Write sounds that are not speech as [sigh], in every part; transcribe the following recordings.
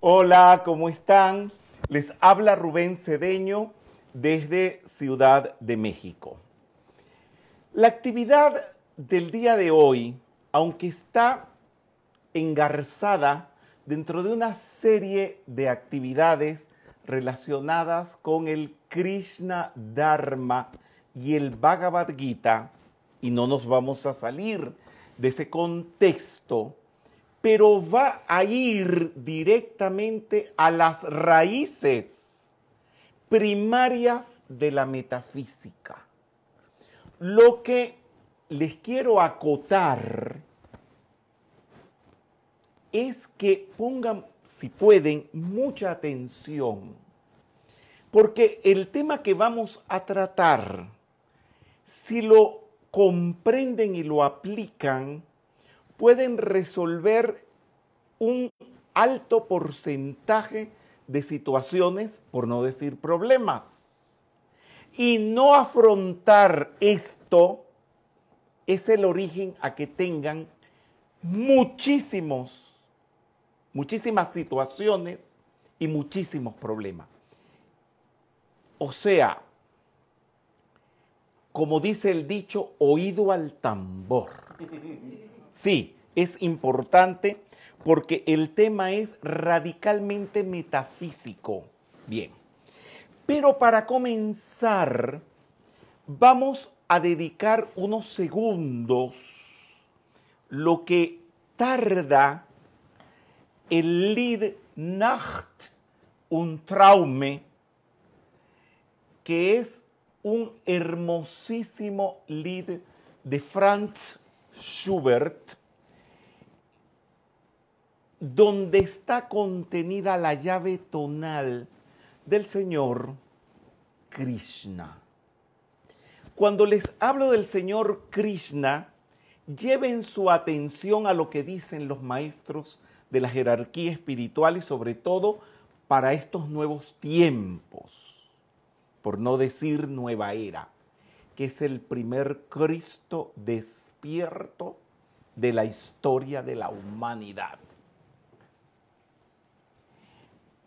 Hola, ¿cómo están? Les habla Rubén Cedeño desde Ciudad de México. La actividad del día de hoy, aunque está engarzada dentro de una serie de actividades relacionadas con el Krishna Dharma y el Bhagavad Gita, y no nos vamos a salir de ese contexto, pero va a ir directamente a las raíces primarias de la metafísica. Lo que les quiero acotar es que pongan, si pueden, mucha atención, porque el tema que vamos a tratar, si lo comprenden y lo aplican, pueden resolver un alto porcentaje de situaciones, por no decir problemas. Y no afrontar esto es el origen a que tengan muchísimos, muchísimas situaciones y muchísimos problemas. O sea, como dice el dicho, oído al tambor. Sí, es importante porque el tema es radicalmente metafísico. Bien, pero para comenzar, vamos a dedicar unos segundos lo que tarda el Lied Nacht un Traume, que es un hermosísimo Lied de Franz Schubert, donde está contenida la llave tonal del Señor Krishna. Cuando les hablo del Señor Krishna, lleven su atención a lo que dicen los maestros de la jerarquía espiritual y sobre todo para estos nuevos tiempos, por no decir nueva era que es el primer Cristo despierto de la historia de la humanidad.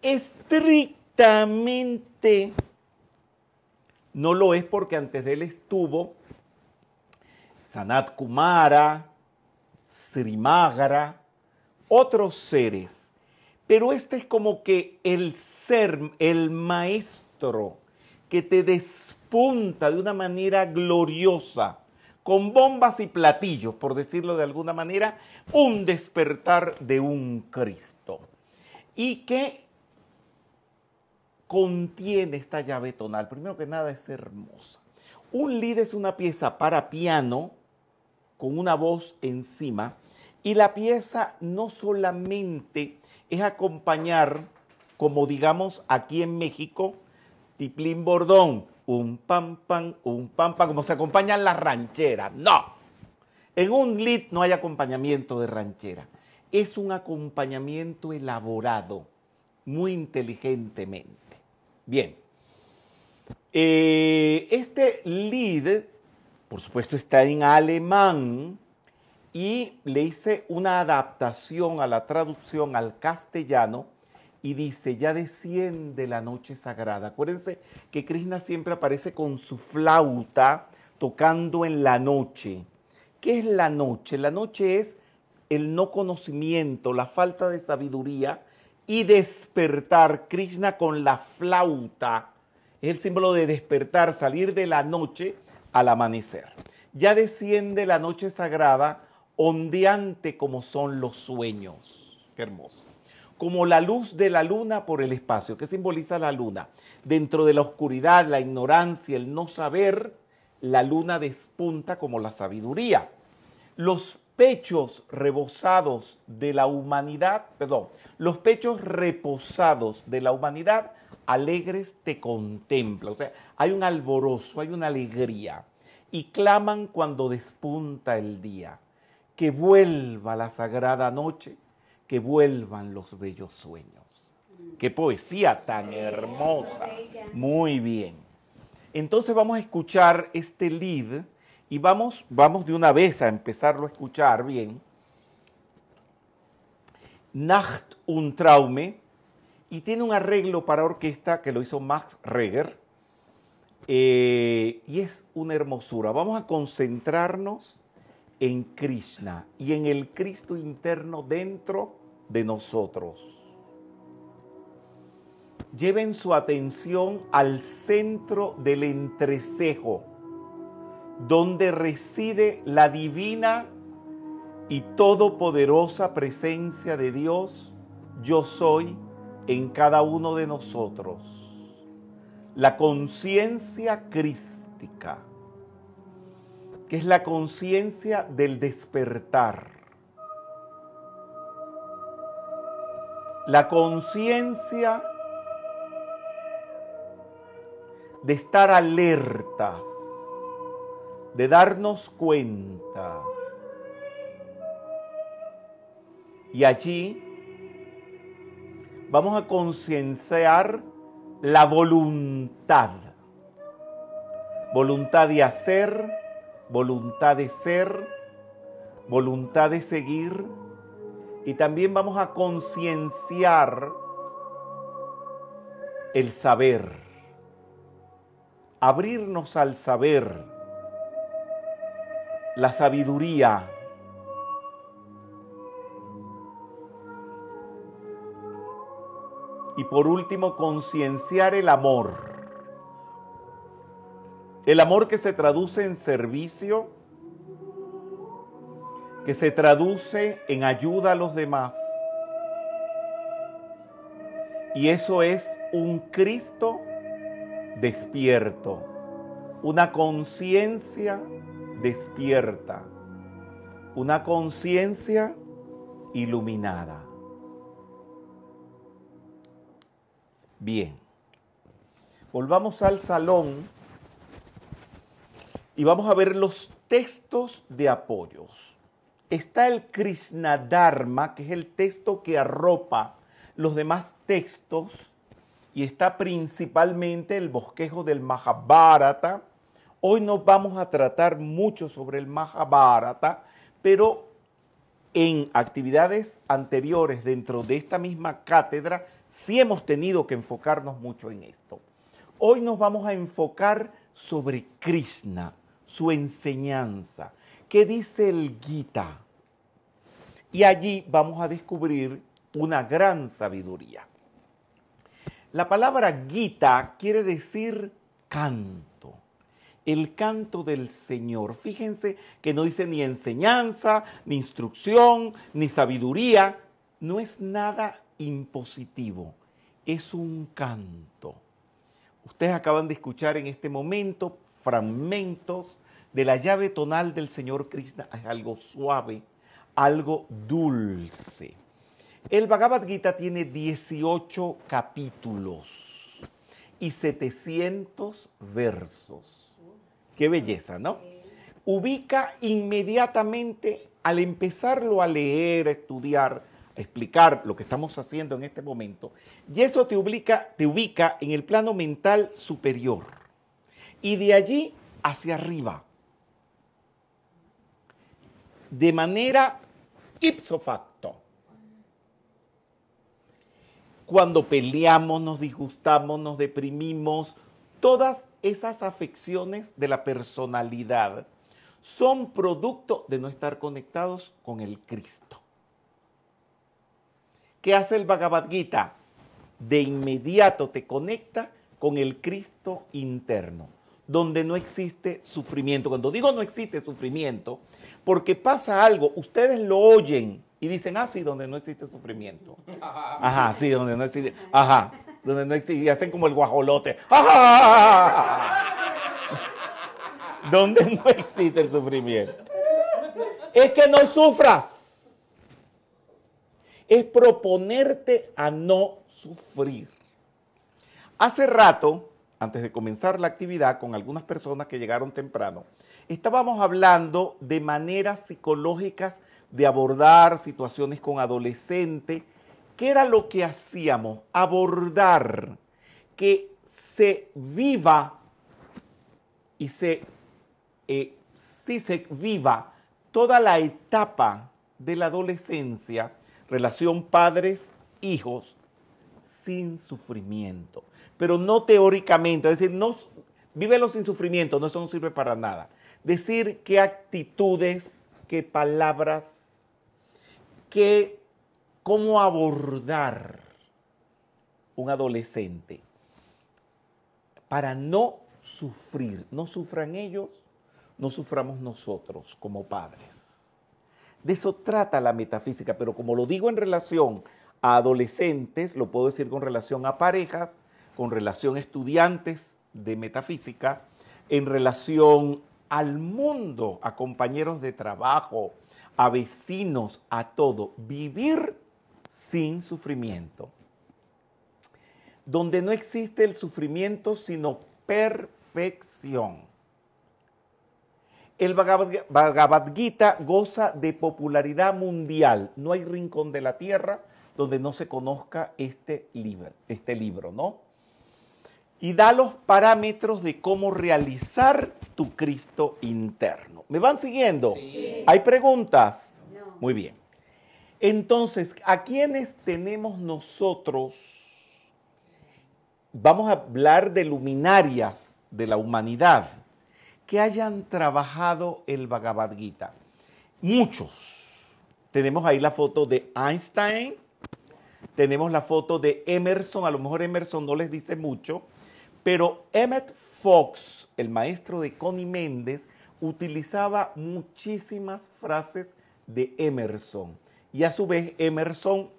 Estrictamente no lo es porque antes de él estuvo Sanat Kumara, Srimagara, otros seres. Pero este es como que el ser, el maestro que te despunta de una manera gloriosa, con bombas y platillos, por decirlo de alguna manera, un despertar de un Cristo. Y que contiene esta llave tonal. Primero que nada es hermosa. Un lead es una pieza para piano con una voz encima y la pieza no solamente es acompañar, como digamos aquí en México, tiplín bordón, un pam pam, un pam pam, como se acompañan las rancheras. No. En un lead no hay acompañamiento de ranchera. Es un acompañamiento elaborado, muy inteligentemente. Bien. Eh, este lead, por supuesto, está en alemán y le hice una adaptación a la traducción al castellano y dice, ya desciende la noche sagrada. Acuérdense que Krishna siempre aparece con su flauta tocando en la noche. ¿Qué es la noche? La noche es el no conocimiento, la falta de sabiduría y despertar. Krishna con la flauta es el símbolo de despertar, salir de la noche al amanecer. Ya desciende la noche sagrada, ondeante como son los sueños. Qué hermoso como la luz de la luna por el espacio. ¿Qué simboliza la luna? Dentro de la oscuridad, la ignorancia, el no saber, la luna despunta como la sabiduría. Los pechos rebosados de la humanidad, perdón, los pechos reposados de la humanidad, alegres te contemplan. O sea, hay un alborozo, hay una alegría. Y claman cuando despunta el día. Que vuelva la sagrada noche que vuelvan los bellos sueños. Qué poesía tan hermosa. Muy bien. Entonces vamos a escuchar este lead y vamos, vamos de una vez a empezarlo a escuchar bien. Nacht un Traume y tiene un arreglo para orquesta que lo hizo Max Reger. Eh, y es una hermosura. Vamos a concentrarnos en Krishna y en el Cristo interno dentro de nosotros. Lleven su atención al centro del entrecejo, donde reside la divina y todopoderosa presencia de Dios, yo soy en cada uno de nosotros. La conciencia crística, que es la conciencia del despertar. La conciencia de estar alertas, de darnos cuenta. Y allí vamos a concienciar la voluntad. Voluntad de hacer, voluntad de ser, voluntad de seguir. Y también vamos a concienciar el saber. Abrirnos al saber, la sabiduría, Y por último, concienciar el amor. El amor que se traduce en servicio, que se traduce en ayuda a los demás. Y eso es un Cristo despierto, una conciencia despierta, una conciencia iluminada. Bien. Volvamos al salón y vamos a ver los textos de apoyos. Está el Krishna Dharma, que es el texto que arropa los demás textos, y está principalmente el bosquejo del Mahabharata. Hoy no vamos a tratar mucho sobre el Mahabharata, pero en actividades anteriores dentro de esta misma cátedra sí hemos tenido que enfocarnos mucho en esto. Hoy nos vamos a enfocar sobre Krishna, su enseñanza. ¿Qué dice el Gita? Y allí vamos a descubrir una gran sabiduría. La palabra Gita quiere decir canto, el canto del Señor. Fíjense que no dice ni enseñanza, ni instrucción, ni sabiduría. No es nada impositivo, es un canto. Ustedes acaban de escuchar en este momento fragmentos de la llave tonal del Señor Krishna. Es algo suave, algo dulce. El Bhagavad Gita tiene 18 capítulos y 700 versos. Qué belleza, ¿no? Ubica inmediatamente al empezarlo a leer, a estudiar, explicar lo que estamos haciendo en este momento, y eso te ubica, te ubica en el plano mental superior. Y de allí hacia arriba. De manera ipso facto. Cuando peleamos, nos disgustamos, nos deprimimos, todas esas afecciones de la personalidad son producto de no estar conectados con el Cristo. ¿Qué hace el Bhagavad Gita? De inmediato te conecta con el Cristo interno, donde no existe sufrimiento. Cuando digo no existe sufrimiento, porque pasa algo, ustedes lo oyen y dicen, ah, sí, donde no existe sufrimiento. [laughs] Ajá, sí, donde no existe, ajá, donde no existe, y hacen como el guajolote. [laughs] Donde no existe el sufrimiento. Es que no sufras es proponerte a no sufrir. Hace rato, antes de comenzar la actividad con algunas personas que llegaron temprano, estábamos hablando de maneras psicológicas de abordar situaciones con adolescentes. ¿Qué era lo que hacíamos? Abordar que se viva y se, eh, si se viva toda la etapa de la adolescencia relación padres-hijos sin sufrimiento, pero no teóricamente, es decir, no, vívelo sin sufrimiento, no, eso no sirve para nada. Decir qué actitudes, qué palabras, qué, cómo abordar un adolescente para no sufrir, no sufran ellos, no suframos nosotros como padres. De eso trata la metafísica, pero como lo digo en relación a adolescentes, lo puedo decir con relación a parejas, con relación a estudiantes de metafísica, en relación al mundo, a compañeros de trabajo, a vecinos, a todo. Vivir sin sufrimiento. Donde no existe el sufrimiento, sino perfección. El Bhagavad Gita goza de popularidad mundial. No hay rincón de la tierra donde no se conozca este libro, este libro, ¿no? Y da los parámetros de cómo realizar tu Cristo interno. ¿Me van siguiendo? ¿Hay preguntas? Muy bien. Entonces, ¿a quiénes tenemos nosotros? Vamos a hablar de luminarias de la humanidad que hayan trabajado el Bhagavad Gita. Muchos. Tenemos ahí la foto de Einstein, tenemos la foto de Emerson, a lo mejor Emerson no les dice mucho, pero Emmett Fox, el maestro de Connie Méndez, utilizaba muchísimas frases de Emerson. Y a su vez Emerson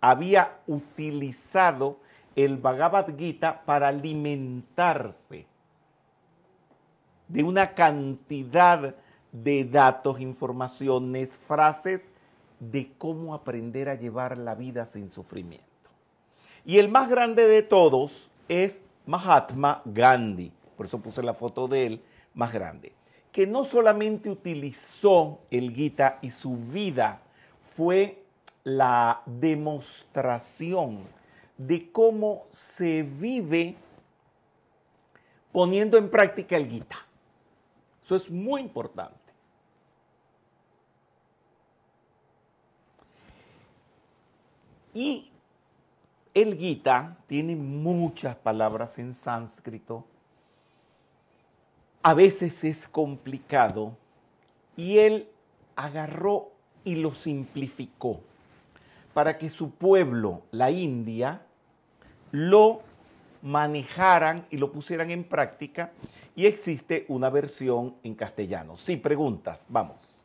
había utilizado el Bhagavad Gita para alimentarse de una cantidad de datos, informaciones, frases de cómo aprender a llevar la vida sin sufrimiento. Y el más grande de todos es Mahatma Gandhi, por eso puse la foto de él más grande, que no solamente utilizó el Gita y su vida fue la demostración de cómo se vive poniendo en práctica el Gita. Eso es muy importante. Y el Gita tiene muchas palabras en sánscrito. A veces es complicado y él agarró y lo simplificó para que su pueblo, la India, lo manejaran y lo pusieran en práctica y existe una versión en castellano. Sí, preguntas, vamos.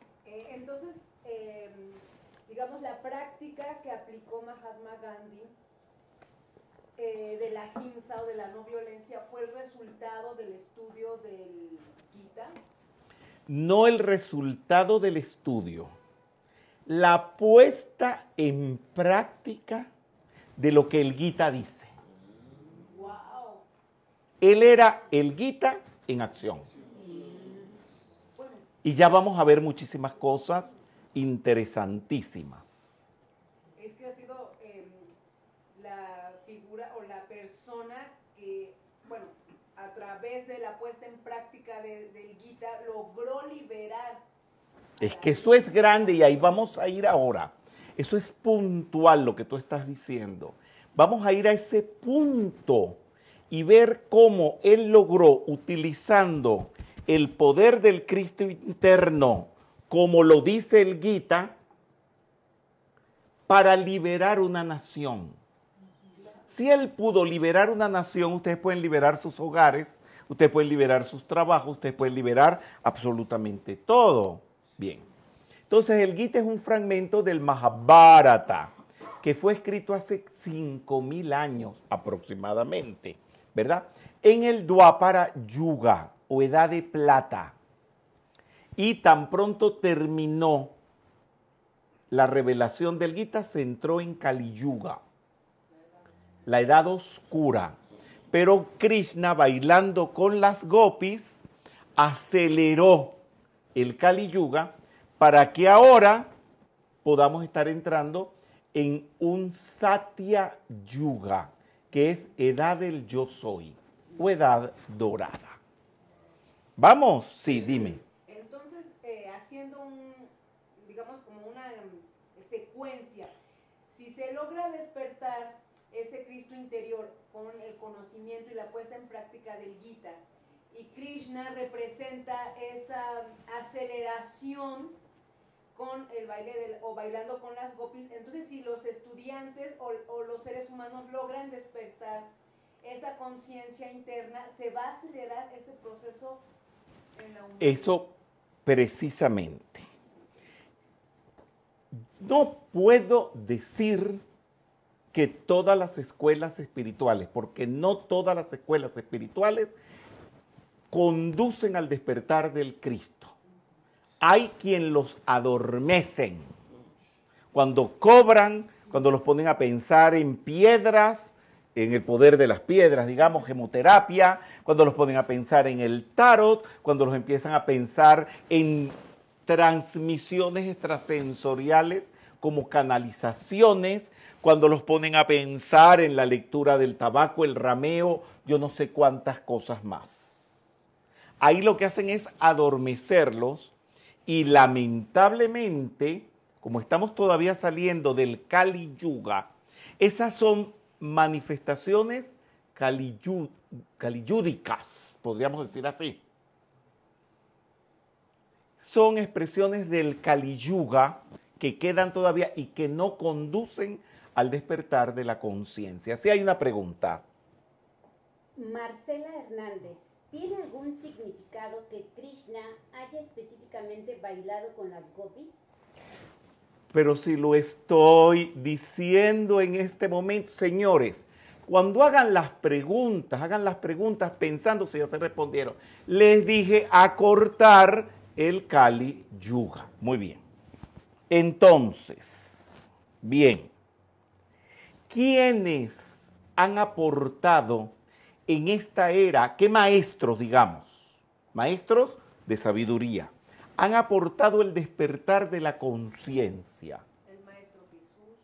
que aplicó Mahatma Gandhi eh, de la ahimsa o de la no violencia fue el resultado del estudio del Gita? No el resultado del estudio, la puesta en práctica de lo que el Gita dice. Wow. Él era el Gita en acción. Y ya vamos a ver muchísimas cosas interesantísimas. Través de la puesta en práctica del Gita, logró liberar. Es que eso es grande y ahí vamos a ir ahora. Eso es puntual lo que tú estás diciendo. Vamos a ir a ese punto y ver cómo él logró, utilizando el poder del Cristo interno, como lo dice el Gita, para liberar una nación. Si él pudo liberar una nación, ustedes pueden liberar sus hogares, ustedes pueden liberar sus trabajos, ustedes pueden liberar absolutamente todo. Bien. Entonces el Gita es un fragmento del Mahabharata, que fue escrito hace 5.000 años aproximadamente, ¿verdad? En el Dwapara Yuga, o Edad de Plata. Y tan pronto terminó la revelación del Gita, se entró en Kali Yuga la edad oscura. Pero Krishna, bailando con las gopis, aceleró el Kali Yuga para que ahora podamos estar entrando en un Satya Yuga, que es edad del yo soy o edad dorada. ¿Vamos? Sí, dime. Entonces, eh, haciendo un, digamos, como una secuencia, si se logra despertar ese Cristo interior con el conocimiento y la puesta en práctica del Gita. Y Krishna representa esa aceleración con el baile del, o bailando con las gopis. Entonces, si los estudiantes o, los seres humanos logran despertar esa conciencia interna, se va a acelerar ese proceso en la humanidad. Eso precisamente. No puedo decir que todas las escuelas espirituales, porque no todas las escuelas espirituales conducen al despertar del Cristo. Hay quien los adormecen. Cuando cobran, cuando los ponen a pensar en piedras, en el poder de las piedras, digamos, gemoterapia, cuando los ponen a pensar en el tarot, cuando los empiezan a pensar en transmisiones extrasensoriales como canalizaciones, cuando los ponen a pensar en la lectura del tabaco, el rameo, yo no sé cuántas cosas más. Ahí lo que hacen es adormecerlos y lamentablemente, como estamos todavía saliendo del Kali Yuga, esas son manifestaciones caliyúdicas, podríamos decir así. Son expresiones del Kali Yuga que quedan todavía y que no conducen al despertar de la conciencia. Si hay una pregunta. Marcela Hernández, ¿tiene algún significado que Krishna haya específicamente bailado con las gopis? Pero si lo estoy diciendo en este momento, señores, cuando hagan las preguntas, hagan las preguntas pensando si ya se respondieron. Les dije acortar el Kali Yuga. Muy bien. Entonces, bien, ¿quiénes han aportado en esta era, qué maestros, digamos, maestros de sabiduría, han aportado el despertar de la conciencia? El maestro Jesús,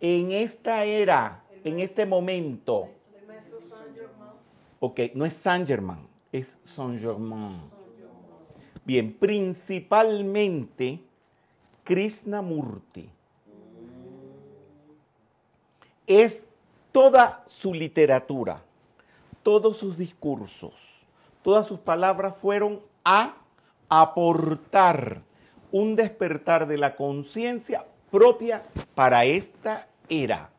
En esta era, en este momento, el maestro Saint Germain, ok, no es Saint Germain, es Saint Germain. Bien, principalmente Krishnamurti. Es toda su literatura, todos sus discursos, todas sus palabras fueron a aportar un despertar de la conciencia propia para esta era.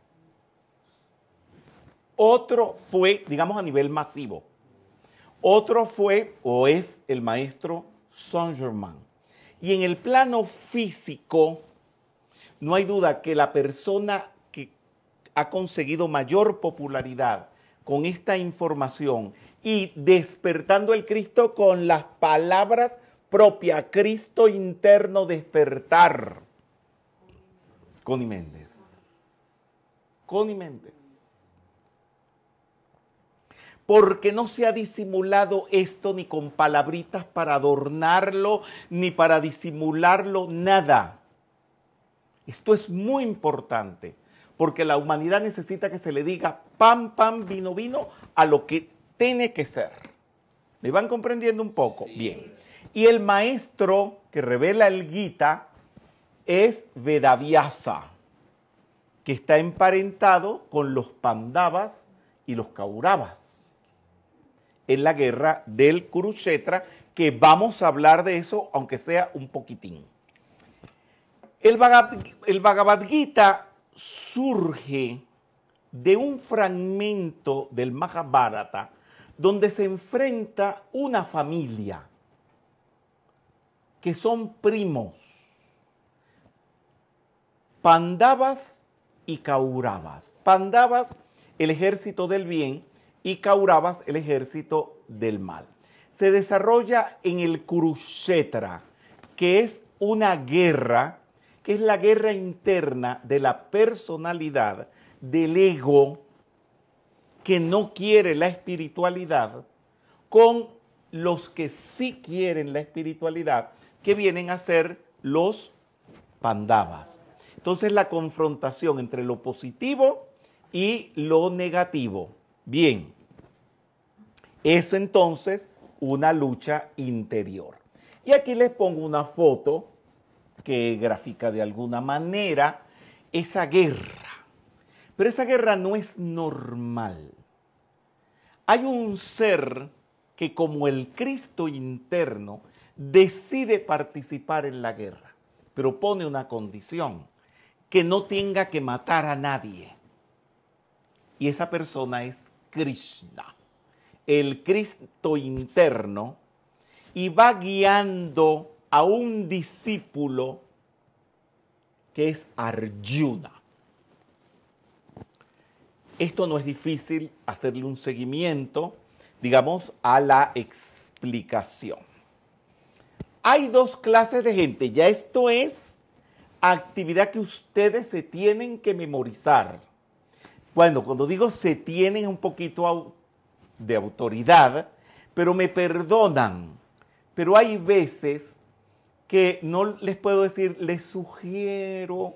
Otro fue, digamos a nivel masivo, otro fue o es el maestro Saint Germain. Y en el plano físico, no hay duda que la persona que ha conseguido mayor popularidad con esta información y despertando el Cristo con las palabras propias, Cristo interno despertar. Connie Méndez. Connie Méndez. Porque no se ha disimulado esto ni con palabritas para adornarlo, ni para disimularlo, nada. Esto es muy importante, porque la humanidad necesita que se le diga pan, pan, vino, vino, a lo que tiene que ser. ¿Me van comprendiendo un poco? Bien. Y el maestro que revela el Gita es Vedavyasa, que está emparentado con los Pandavas y los Kauravas en la guerra del Kurukshetra, que vamos a hablar de eso, aunque sea un poquitín. El Bhagavad, Gita surge de un fragmento del Mahabharata donde se enfrenta una familia que son primos, Pandavas y Kauravas. Pandavas, el ejército del bien, y Kauravas, el ejército del mal. Se desarrolla en el Kurukshetra, que es una guerra, que es la guerra interna de la personalidad, del ego, que no quiere la espiritualidad, con los que sí quieren la espiritualidad, que vienen a ser los pandavas. Entonces la confrontación entre lo positivo y lo negativo. Bien, eso entonces una lucha interior. Y aquí les pongo una foto que grafica de alguna manera esa guerra. Pero esa guerra no es normal. Hay un ser que como el Cristo interno decide participar en la guerra, pero pone una condición, que no tenga que matar a nadie. Y esa persona es Krishna, el Cristo interno, y va guiando a un discípulo que es Arjuna. Esto no es difícil hacerle un seguimiento, digamos, a la explicación. Hay dos clases de gente, ya esto es actividad que ustedes se tienen que memorizar. Bueno, cuando digo se tienen un poquito de autoridad, pero me perdonan, pero hay veces que no les puedo decir, les sugiero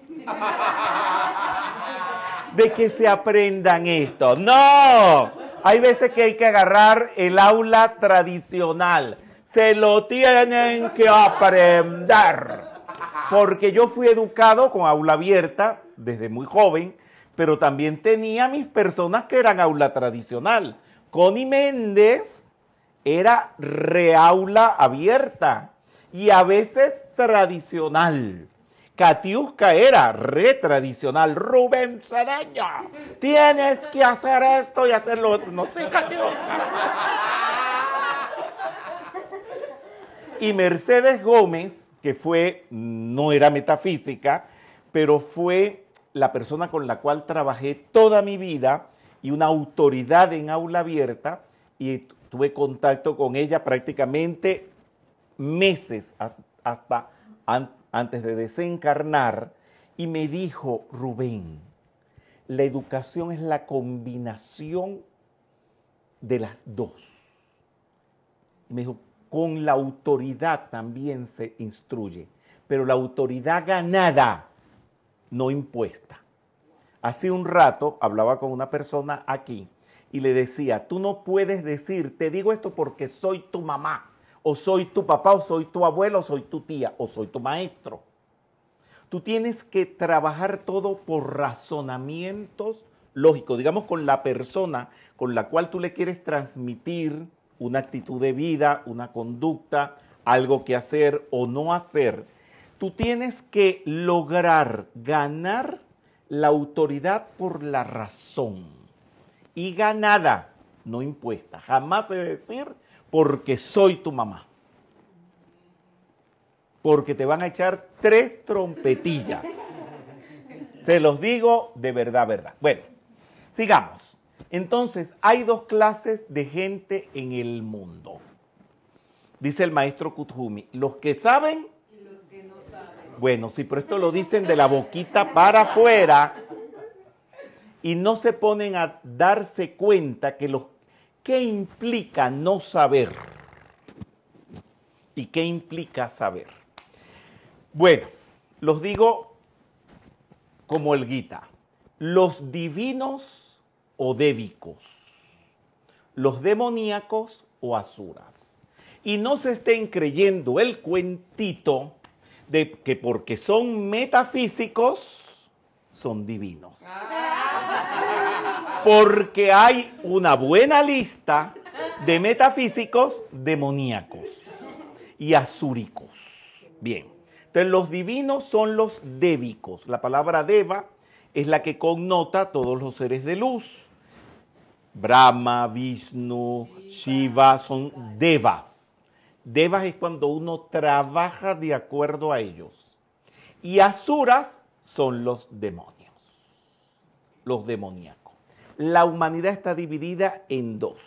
de que se aprendan esto. No, hay veces que hay que agarrar el aula tradicional. Se lo tienen que aprender. Porque yo fui educado con aula abierta desde muy joven, pero también tenía mis personas que eran aula tradicional. Connie Méndez era reaula abierta y a veces tradicional. Katiuska era retradicional. Rubén Cedeño, tienes que hacer esto y hacer lo otro. No sé, Katiuska. Y Mercedes Gómez, que fue, no era metafísica, pero fue la persona con la cual trabajé toda mi vida y una autoridad en aula abierta y tuve contacto con ella prácticamente meses hasta antes de desencarnar y me dijo, Rubén, la educación es la combinación de las dos. Me dijo, con la autoridad también se instruye, pero la autoridad ganada, no impuesta. Hace un rato hablaba con una persona aquí y le decía, tú no puedes decir, te digo esto porque soy tu mamá o soy tu papá, o soy tu abuelo, o soy tu tía, o soy tu maestro. Tú tienes que trabajar todo por razonamientos lógicos, digamos con la persona con la cual tú le quieres transmitir una actitud de vida, una conducta, algo que hacer o no hacer. Tú tienes que lograr ganar la autoridad por la razón y ganada, no impuesta. Jamás se decir porque soy tu mamá. Porque te van a echar tres trompetillas. Se los digo de verdad, verdad. Bueno, sigamos. Entonces, hay dos clases de gente en el mundo. Dice el maestro Kuthumi, los que saben y los que no saben. Bueno, sí, pero esto lo dicen de la boquita para afuera y no se ponen a darse cuenta que los ¿Qué implica no saber? ¿Y qué implica saber? Bueno, los digo como el Gita. Los divinos o débicos, los demoníacos o asuras. Y no se estén creyendo el cuentito de que porque son metafísicos, son divinos. Porque hay una buena lista de metafísicos demoníacos y azúricos. Bien, entonces los divinos son los débicos. La palabra deva es la que connota todos los seres de luz. Brahma, Vishnu, Shiva son devas. Devas es cuando uno trabaja de acuerdo a ellos. Y asuras son los demonios, los demoníacos. La humanidad está dividida en dos.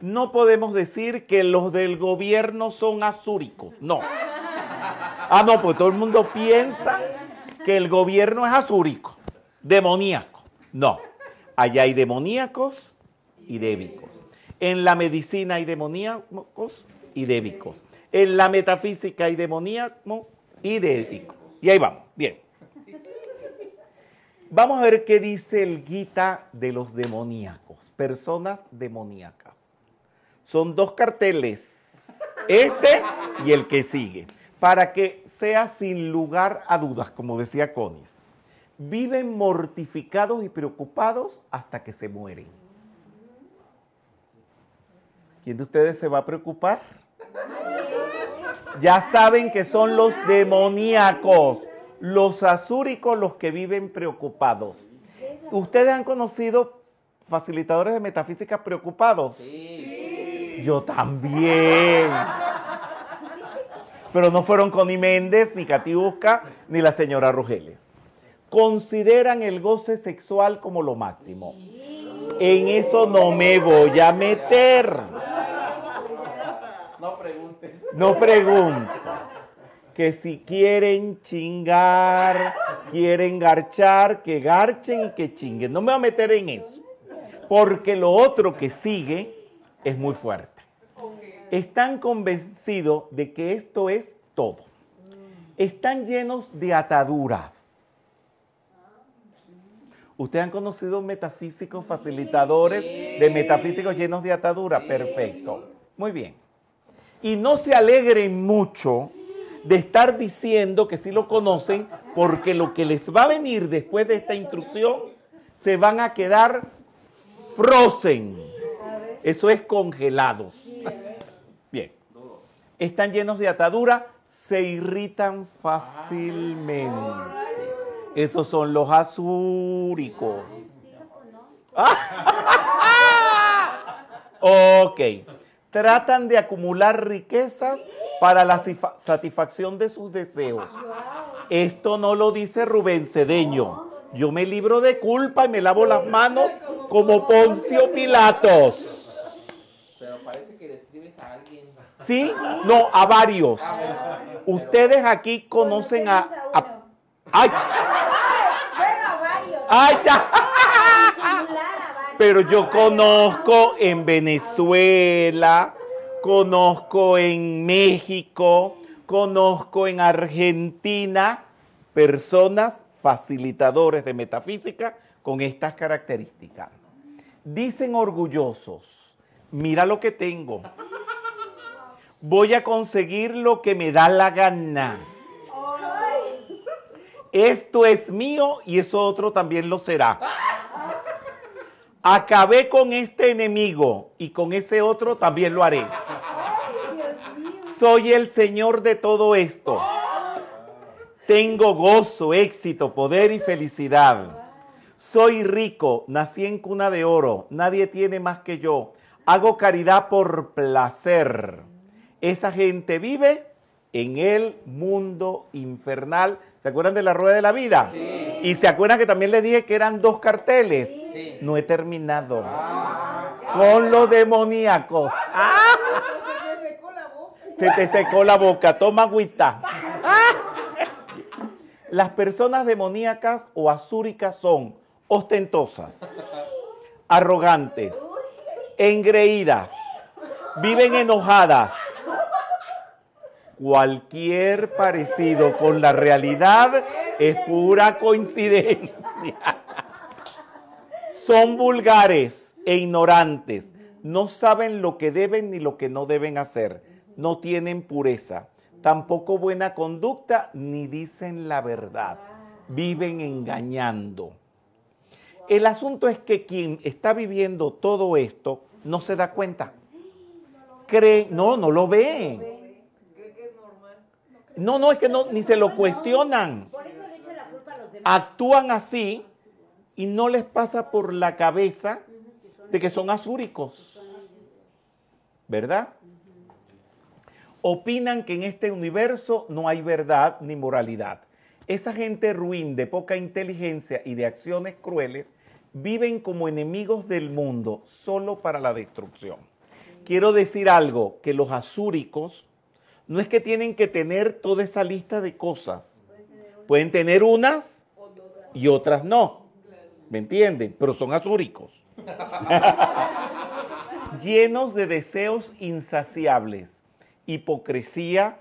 No podemos decir que los del gobierno son azúricos, no. Ah, no, pues todo el mundo piensa que el gobierno es azúrico, demoníaco. No, allá hay demoníacos y débicos. En la medicina hay demoníacos y débicos. En la metafísica y débicos. Y ahí vamos, bien. Vamos a ver qué dice el Gita de los demoníacos, personas demoníacas. Son dos carteles, este y el que sigue, para que sea sin lugar a dudas, como decía Conis. viven mortificados y preocupados hasta que se mueren. ¿Quién de ustedes se va a preocupar? Ya saben que son los demoníacos, los azúricos los que viven preocupados. ¿Ustedes han conocido facilitadores de metafísica preocupados? Sí. Yo también. Pero no fueron Connie Méndez, ni Catiusca, ni la señora Rugeles. Consideran el goce sexual como lo máximo. En eso no me voy a meter. No preguntes. No pregunto. Que si quieren chingar, quieren garchar, que garchen y que chinguen. No me voy a meter en eso. Porque lo otro que sigue es muy fuerte. Están convencidos de que esto es todo. Están llenos de ataduras. ¿Ustedes han conocido metafísicos, facilitadores de metafísicos llenos de ataduras? Perfecto. Muy bien. Y no se alegren mucho de estar diciendo que sí lo conocen, porque lo que les va a venir después de esta instrucción se van a quedar frozen. Eso es congelados. Bien. Están llenos de atadura, se irritan fácilmente. Esos son los azúricos. [laughs] Ok. Tratan de acumular riquezas para la satisfacción de sus deseos. Esto no lo dice Rubén Cedeño. Yo me libro de culpa y me lavo las manos como Poncio Pilatos. Pero parece que describes a alguien. ¿Sí? No, a varios. Ustedes aquí conocen a... a- ¡Ay! a varios. ¡Ay, ya! Pero yo conozco en Venezuela, conozco en México, conozco en Argentina personas facilitadores de metafísica con estas características. Dicen orgullosos, mira lo que tengo. Voy a conseguir lo que me da la gana. Esto es mío y eso otro también lo será. Acabé con este enemigo y con ese otro también lo haré. Soy el Señor de todo esto. Tengo gozo, éxito, poder y felicidad. Soy rico, nací en cuna de oro, nadie tiene más que yo. Hago caridad por placer. Esa gente vive en el mundo infernal. ¿Se acuerdan de la rueda de la vida? Y se acuerdan que también les dije que eran dos carteles. Sí. No he terminado. Con los demoníacos. ¡Ah! Se te secó la boca. Toma agüita. Las personas demoníacas o azúricas son ostentosas, arrogantes, engreídas, viven enojadas. Cualquier parecido con la realidad es pura coincidencia. [laughs] Son vulgares e ignorantes. No saben lo que deben ni lo que no deben hacer. No tienen pureza. Tampoco buena conducta ni dicen la verdad. Viven engañando. El asunto es que quien está viviendo todo esto no se da cuenta. Cree, no, no lo ve. No, no, es que no, ni se lo cuestionan. Por eso le echan la culpa a los demás. Actúan así y no les pasa por la cabeza de que son azúricos. ¿Verdad? Opinan que en este universo no hay verdad ni moralidad. Esa gente ruin, de poca inteligencia y de acciones crueles, viven como enemigos del mundo solo para la destrucción. Quiero decir algo, que los azúricos no es que tienen que tener toda esa lista de cosas. Pueden tener unas y otras no. ¿Me entienden? Pero son azúricos. [laughs] Llenos de deseos insaciables, hipocresía,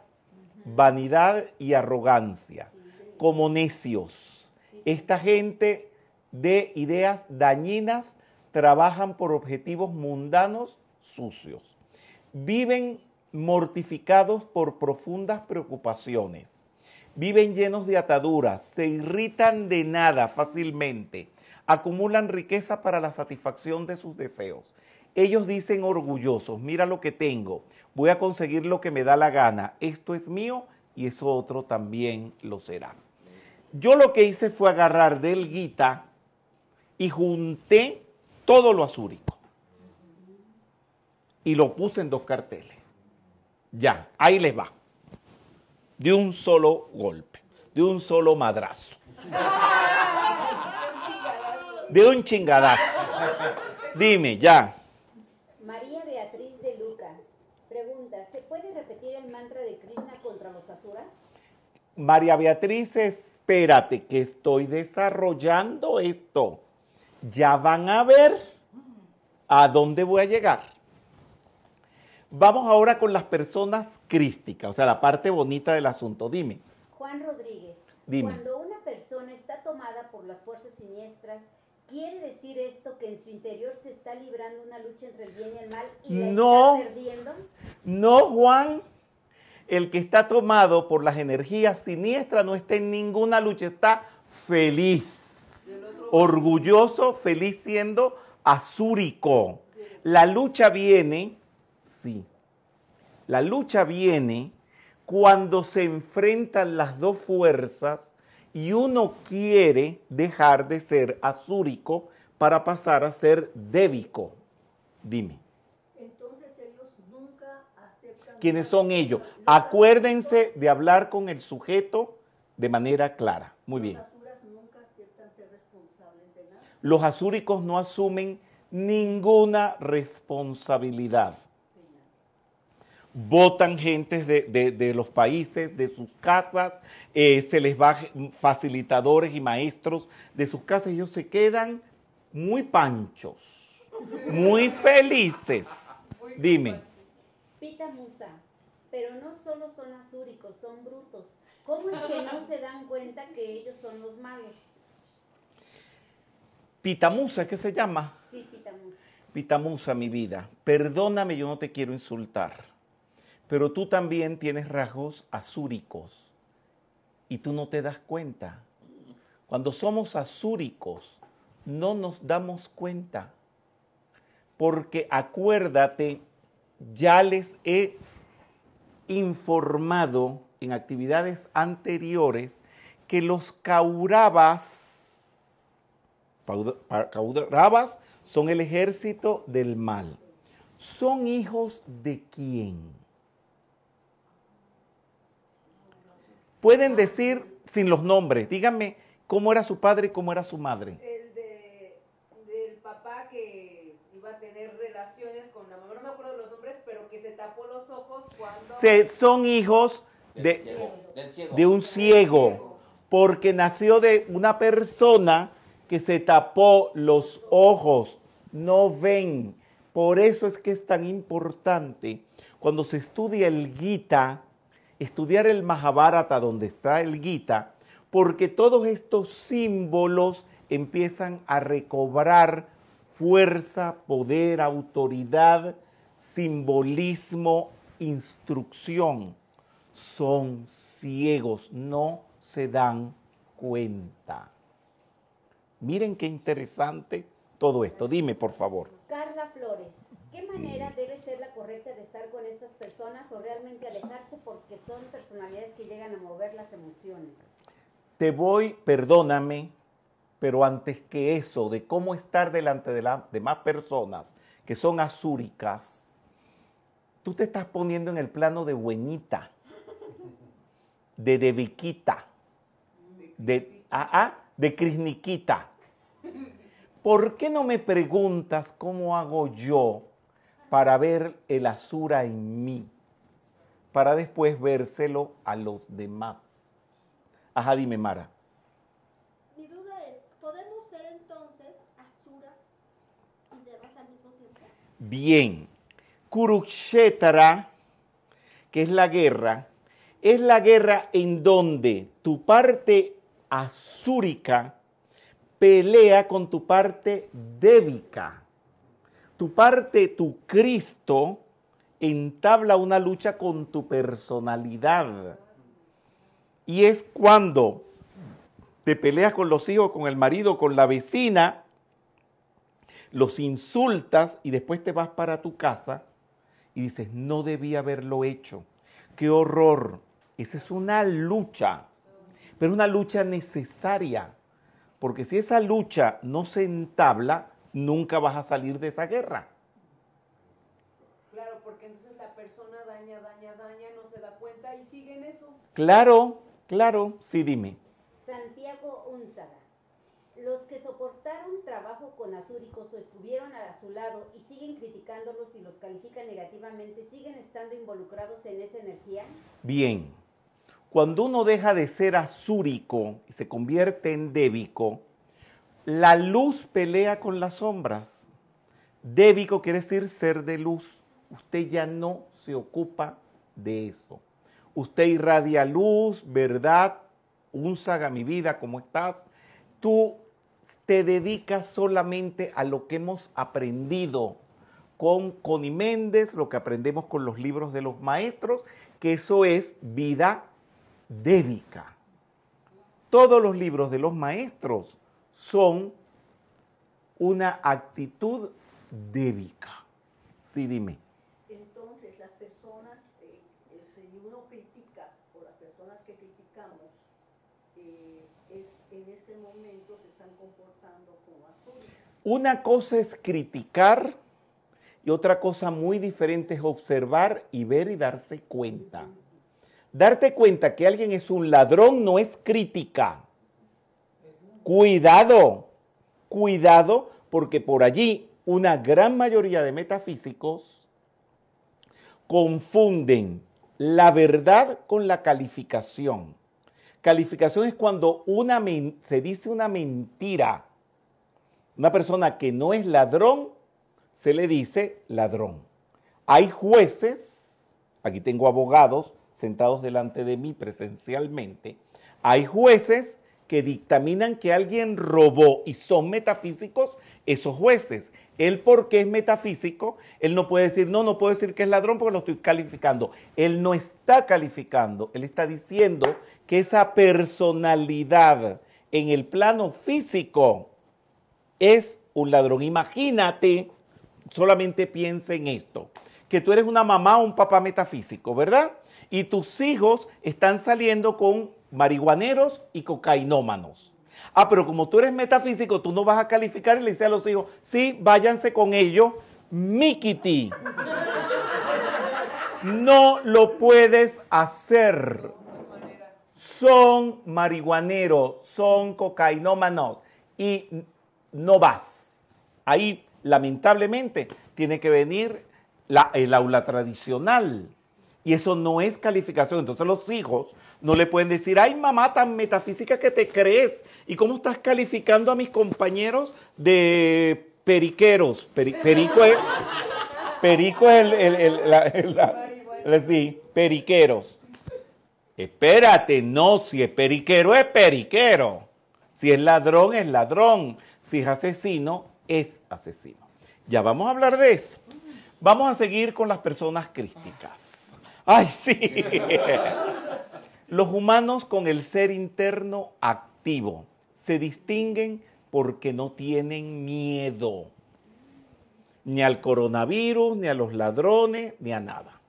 vanidad y arrogancia, como necios. Esta gente de ideas dañinas trabajan por objetivos mundanos sucios. Viven mortificados por profundas preocupaciones. Viven llenos de ataduras, se irritan de nada fácilmente, acumulan riqueza para la satisfacción de sus deseos. Ellos dicen orgullosos, mira lo que tengo, voy a conseguir lo que me da la gana, esto es mío y eso otro también lo será. Yo lo que hice fue agarrar del Gita y junté todo lo azúrico y lo puse en dos carteles. Ya, ahí les va. De un solo golpe, de un solo madrazo. De un chingadazo. Dime, ya. María Beatriz de Luca pregunta, ¿se puede repetir el mantra de Krishna contra los asuras? María Beatriz, espérate que estoy desarrollando esto. Ya van a ver a dónde voy a llegar. Vamos ahora con las personas crísticas, o sea, la parte bonita del asunto. Dime. Juan Rodríguez, Dime. cuando una persona está tomada por las fuerzas siniestras, ¿quiere decir esto que en su interior se está librando una lucha entre el bien y el mal y la No. está perdiendo? No, Juan, el que está tomado por las energías siniestras no está en ninguna lucha, está feliz, orgulloso, feliz siendo azúrico. La lucha viene, sí, la lucha viene cuando se enfrentan las dos fuerzas y uno quiere dejar de ser azúrico para pasar a ser débico. Dime. Entonces ellos nunca aceptan. ¿Quiénes son ellos? Acuérdense de hablar con el sujeto de manera clara. Muy bien. Los azúricos no asumen ninguna responsabilidad. Votan gentes de, de- de los países, de sus casas, eh, se les va facilitadores y maestros de sus casas. Ellos se quedan muy panchos, muy felices. Dime. Pita Musa, pero no solo son azúricos, son brutos. ¿Cómo es que no se dan cuenta que ellos son los malos? Pitamusa, ¿qué se llama? Sí, Pita Musa. Pitamusa, mi vida, perdóname, yo no te quiero insultar, pero tú también tienes rasgos azúricos y tú no te das cuenta. Cuando somos azúricos, no nos damos cuenta, porque acuérdate, ya les he informado en actividades anteriores que los pa- Kauravas son el ejército del mal. ¿Son hijos de quién? Pueden decir sin los nombres, díganme cómo era su padre y cómo era su madre. El de, del papá que iba a tener relaciones con la mamá, no me acuerdo los nombres, pero que se tapó los ojos cuando... Se- son hijos Del de, ciego, del ciego. de un ciego, porque nació de una persona que se tapó los ojos, no ven. Por eso es que es tan importante cuando se estudia el Gita, estudiar el Mahabharata donde está el Gita, porque todos estos símbolos empiezan a recobrar fuerza, poder, autoridad, simbolismo, instrucción son ciegos, no se dan cuenta. Miren qué interesante todo esto. Dime, por favor. Carla Flores, ¿qué manera debe ser la correcta de estar con estas personas o realmente alejarse porque son personalidades que llegan a mover las emociones? Te voy, perdóname, pero antes que eso, de cómo estar delante de las demás personas que son azúricas, tú te estás poniendo en el plano de buenita, de debiquita, de, ah, ah, de crisniquita. ¿Por qué no me preguntas cómo hago yo para ver el azura en mí? Para después vérselo a los demás. Ajá, dime, Mara. Mi duda es, ¿podemos ser entonces asuras y devas al mismo tiempo? Bien. Kurukshetra, que es la guerra, es la guerra en donde tu parte azúrica pelea con tu parte débica. Tu parte, tu Cristo, entabla una lucha con tu personalidad. Y es cuando te peleas con los hijos, con el marido, con la vecina, los insultas y después te vas para tu casa y dices, no debía haberlo hecho. Qué horror. Esa es una lucha, pero una lucha necesaria, porque si esa lucha no se entabla, nunca vas a salir de esa guerra. Claro, porque entonces la persona daña, daña, daña, no se da cuenta y sigue en eso. Claro, claro, sí, dime. Santiago Unzaga. Los que soportaron trabajo con azúricos o estuvieron a su lado y siguen criticándolos y los califican negativamente, ¿siguen estando involucrados en esa energía? Bien, cuando uno deja de ser azúrico y se convierte en débico, la luz pelea con las sombras. Débico quiere decir ser de luz. Usted ya no se ocupa de eso. Usted irradia luz, verdad. Unzaga mi vida, ¿cómo estás? Tú te dedicas solamente a lo que hemos aprendido con Connie Méndez, lo que aprendemos con los libros de los maestros, que eso es vida débica. Todos los libros de los maestros son una actitud débica. Sí, dime. Entonces, las personas, eh, eh, si uno critica o las personas que criticamos, eh, es, en ese momento se están comportando como azules. Una cosa es criticar y otra cosa muy diferente es observar y ver y darse cuenta. Darte cuenta que alguien es un ladrón no es crítica. Cuidado, cuidado, porque por allí una gran mayoría de metafísicos confunden la verdad con la calificación. Calificación es cuando una se dice una mentira. Una persona que no es ladrón, se le dice ladrón. Hay jueces, aquí tengo abogados sentados delante de mí presencialmente, hay jueces que dictaminan que alguien robó y son metafísicos esos jueces. Él porque es metafísico, él no puede decir, no, no puedo decir que es ladrón porque lo estoy calificando. Él no está calificando, él está diciendo que esa personalidad en el plano físico es un ladrón. Imagínate, solamente piensa en esto, que tú eres una mamá o un papá metafísico, ¿verdad? Y tus hijos están saliendo con marihuaneros y cocainómanos. Ah, pero como tú eres metafísico, tú no vas a calificar y le dices a los hijos, sí, váyanse con ellos, Mikiti. No lo puedes hacer. Son marihuaneros, son cocainómanos y no vas. Ahí, lamentablemente, tiene que venir la- el aula tradicional. Y eso no es calificación. Entonces los hijos no le pueden decir, ay mamá, tan metafísica que te crees. ¿Y cómo estás calificando a mis compañeros de periqueros? Peri- perico es, perico es el, el- la- sí, periqueros. Espérate, no, si es periquero, es periquero. Si es ladrón, es ladrón. Si es asesino, es asesino. Ya vamos a hablar de eso. Vamos a seguir con las personas crísticas. Ay, sí. Los humanos con el ser interno activo se distinguen porque no tienen miedo. Ni al coronavirus, ni a los ladrones, ni a nada.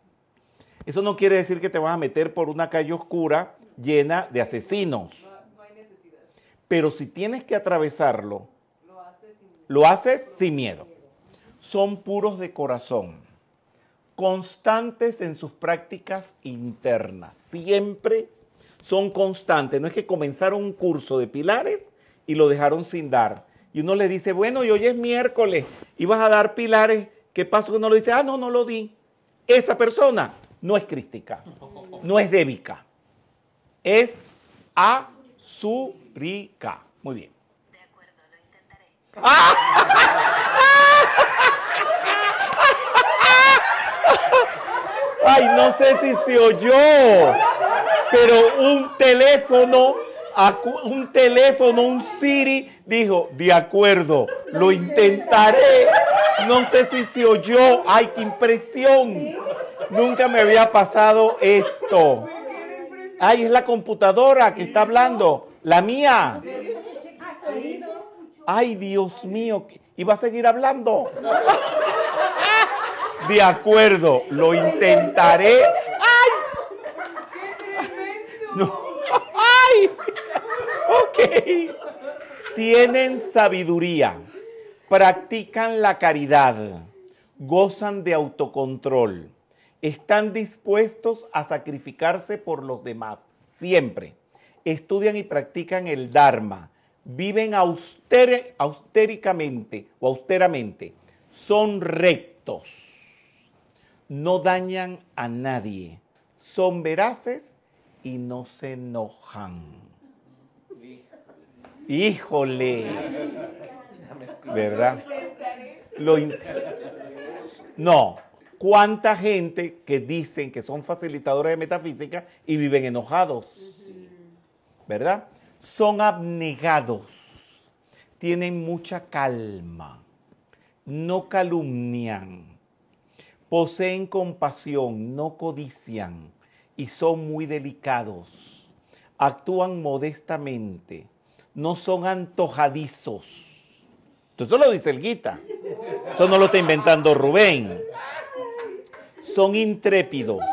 Eso no quiere decir que te vas a meter por una calle oscura llena de asesinos. No, no hay necesidad. Pero si tienes que atravesarlo, Lo haces sin... lo haces sin miedo. Son puros de corazón, constantes en sus prácticas internas. Siempre son constantes. No es que comenzaron un curso de pilares y lo dejaron sin dar. Y uno le dice, bueno, y hoy es miércoles, ibas a dar pilares, ¿qué pasó que no lo diste? Ah, no, no lo di. Esa persona no es crística, no es débica, es azúrica. Muy bien. Ay, no sé si se oyó, pero un teléfono, un teléfono, un Siri dijo, de acuerdo, lo intentaré. No sé si se oyó. Ay, qué impresión. Nunca me había pasado esto. Ay, es la computadora que está hablando. La mía. Ay, Dios mío. ¿Y va a seguir hablando? De acuerdo, lo intentaré. No. ¡Ay! Ok. Tienen sabiduría, practican la caridad, gozan de autocontrol, están dispuestos a sacrificarse por los demás, siempre. Estudian y practican el Dharma, viven austere- austéricamente o austeramente, son rectos, no dañan a nadie, son veraces y no se enojan. Híjole. ¿verdad? Lo no, ¿cuánta gente que dicen que son facilitadores de metafísica y viven enojados? ¿Verdad? Son abnegados, tienen mucha calma, no calumnian, poseen compasión, no codician y son muy delicados. Actúan modestamente, no son antojadizos. Entonces eso lo dice el Gita. Eso no lo está inventando Rubén. Son intrépidos,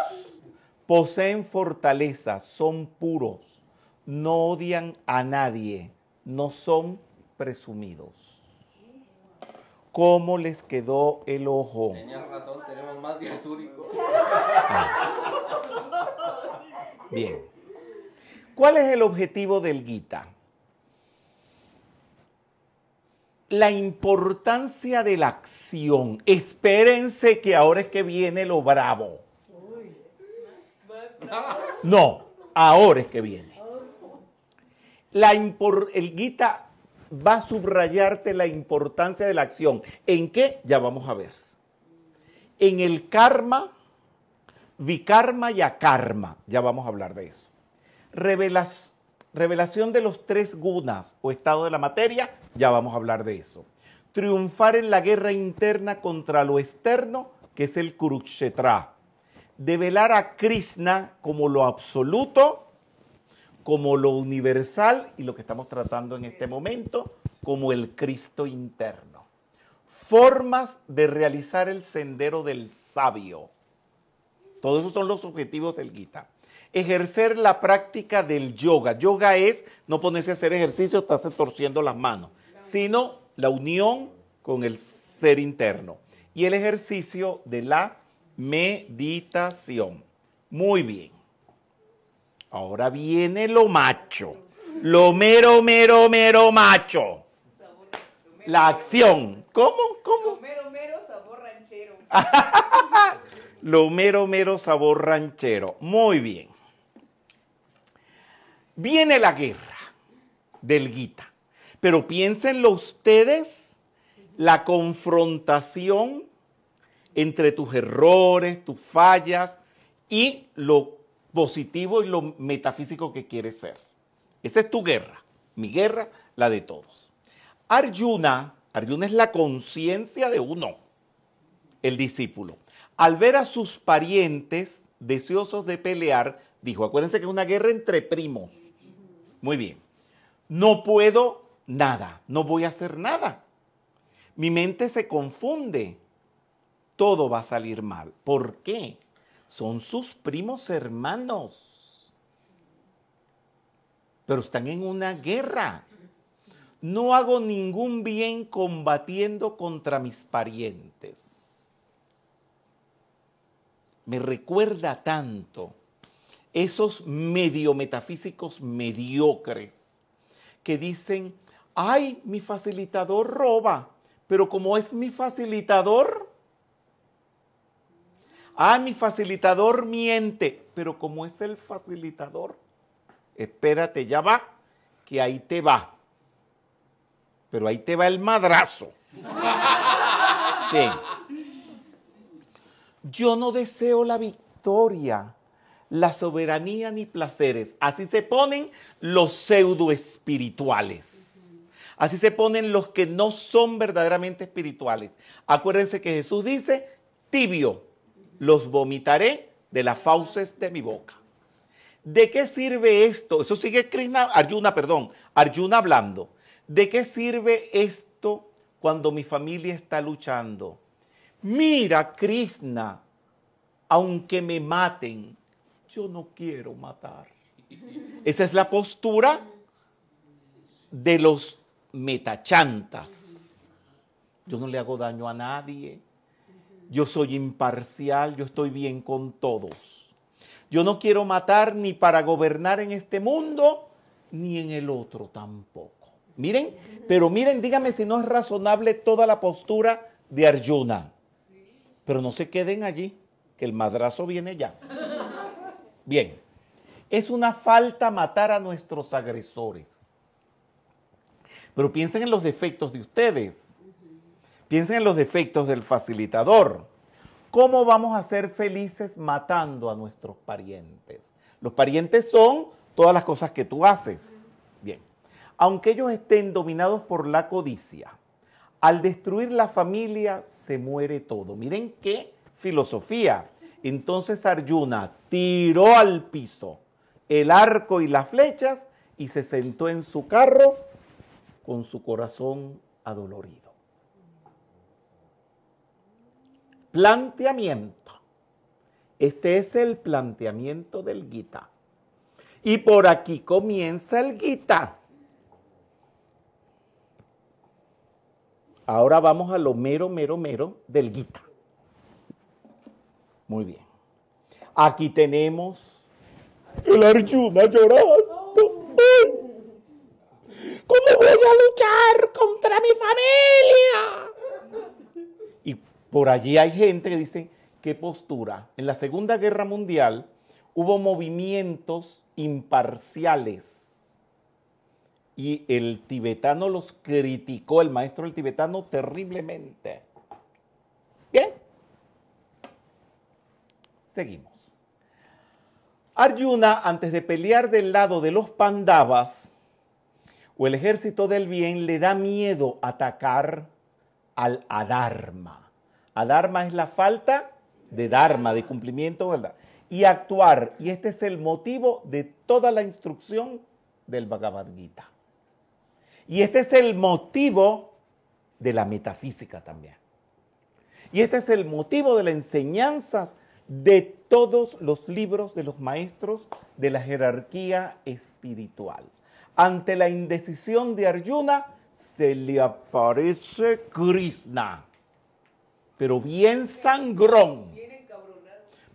poseen fortaleza, son puros, no odian a nadie, no son presumidos. ¿Cómo les quedó el ojo? Tenías razón, tenemos más de azúricos. Bien. ¿Cuál es el objetivo del Gita? La importancia de la acción. Espérense que ahora es que viene lo bravo. No, ahora es que viene. La el Gita va a subrayarte la importancia de la acción. ¿En qué? Ya vamos a ver. En el karma, vikarma y akarma. Ya vamos a hablar de eso. Revelas- revelación de los tres gunas o estado de la materia. Ya vamos a hablar de eso. Triunfar en la guerra interna contra lo externo, que es el Kurukshetra. Develar a Krishna como lo absoluto, como lo universal y lo que estamos tratando en este momento como el Cristo interno. Formas de realizar el sendero del sabio. Todos esos son los objetivos del Gita. Ejercer la práctica del yoga. Yoga es no ponerse a hacer ejercicio, estarse torciendo las manos, sino la unión con el ser interno. Y el ejercicio de la meditación. Muy bien. Ahora viene lo macho. Lo mero, mero, mero macho. La acción. ¿Cómo? ¿Cómo? Mero, mero, sabor ranchero. [laughs] Lo mero, mero sabor ranchero. Muy bien. Viene la guerra del Gita. Pero piénsenlo ustedes, la confrontación entre tus errores, tus fallas y lo positivo y lo metafísico que quieres ser. Esa es tu guerra. Mi guerra, la de todos. Arjuna, Arjuna es la conciencia de uno el discípulo. Al ver a sus parientes deseosos de pelear, dijo, acuérdense que es una guerra entre primos. Muy bien. No puedo nada, no voy a hacer nada. Mi mente se confunde. Todo va a salir mal. ¿Por qué? Son sus primos hermanos. Pero están en una guerra. No hago ningún bien combatiendo contra mis parientes me recuerda tanto esos medio metafísicos mediocres que dicen, ay, mi facilitador roba, pero como es mi facilitador, ay, mi facilitador miente, pero como es el facilitador, espérate, ya va, que ahí te va, pero ahí te va el madrazo. [laughs] Sí. Yo no deseo la victoria, la soberanía ni placeres. Así se ponen los pseudo espirituales. Así se ponen los que no son verdaderamente espirituales. Acuérdense que Jesús dice, tibio, los vomitaré de las fauces de mi boca. ¿De qué sirve esto? Eso sigue Krishna, Arjuna, perdón, Arjuna hablando. ¿De qué sirve esto cuando mi familia está luchando? Mira, Krishna, aunque me maten, yo no quiero matar. Esa es la postura de los metachantas. Yo no le hago daño a nadie. Yo soy imparcial, yo estoy bien con todos. Yo no quiero matar ni para gobernar en este mundo, ni en el otro tampoco. Miren, pero miren, dígame si no es razonable toda la postura de Arjuna. Pero no se queden allí, que el madrazo viene ya. Bien, es una falta matar a nuestros agresores. Pero piensen en los defectos de ustedes. Piensen en los defectos del facilitador. ¿Cómo vamos a ser felices matando a nuestros parientes? Los parientes son todas las cosas que tú haces. Bien, aunque ellos estén dominados por la codicia, al destruir la familia se muere todo. Miren qué filosofía. Entonces Arjuna tiró al piso el arco y las flechas y se sentó en su carro con su corazón adolorido. Planteamiento. Este es el planteamiento del Gita. Y por aquí comienza el Gita. Ahora vamos a lo mero, mero, mero del Gita. Muy bien. Aquí tenemos el Arjuna llorando. ¿Cómo voy a luchar contra mi familia? Por allí hay gente que dice, ¿qué postura? En la Segunda Guerra Mundial hubo movimientos imparciales y el tibetano los criticó, el maestro del tibetano, terriblemente. Bien, seguimos. Arjuna, antes de pelear del lado de los Pandavas o el ejército del bien, le da miedo atacar al Adharma. Adharma es la falta de Dharma, de cumplimiento, ¿verdad? Y actuar. Y este es el motivo de toda la instrucción del Bhagavad Gita. Y este es el motivo de la metafísica también. Y este es el motivo de las enseñanzas de todos los libros de los maestros de la jerarquía espiritual. Ante la indecisión de Arjuna, se le aparece Krishna, pero bien sangrón,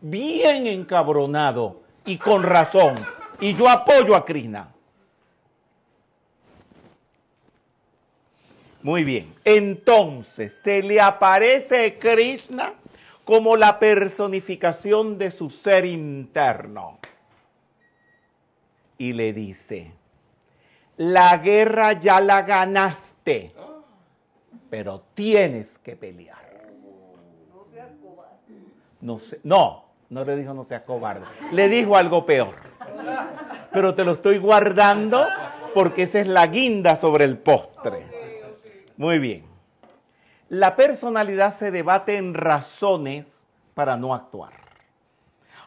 Bien encabronado. y con razón. Y yo apoyo a Krishna. Muy bien, entonces se le aparece Krishna como la personificación de su ser interno. Y le dice, la guerra ya la ganaste, pero tienes que pelear. No no le dijo no seas cobarde, le dijo algo peor. Pero te lo estoy guardando porque esa es la guinda sobre el postre. Muy bien. La personalidad se debate en razones para no actuar.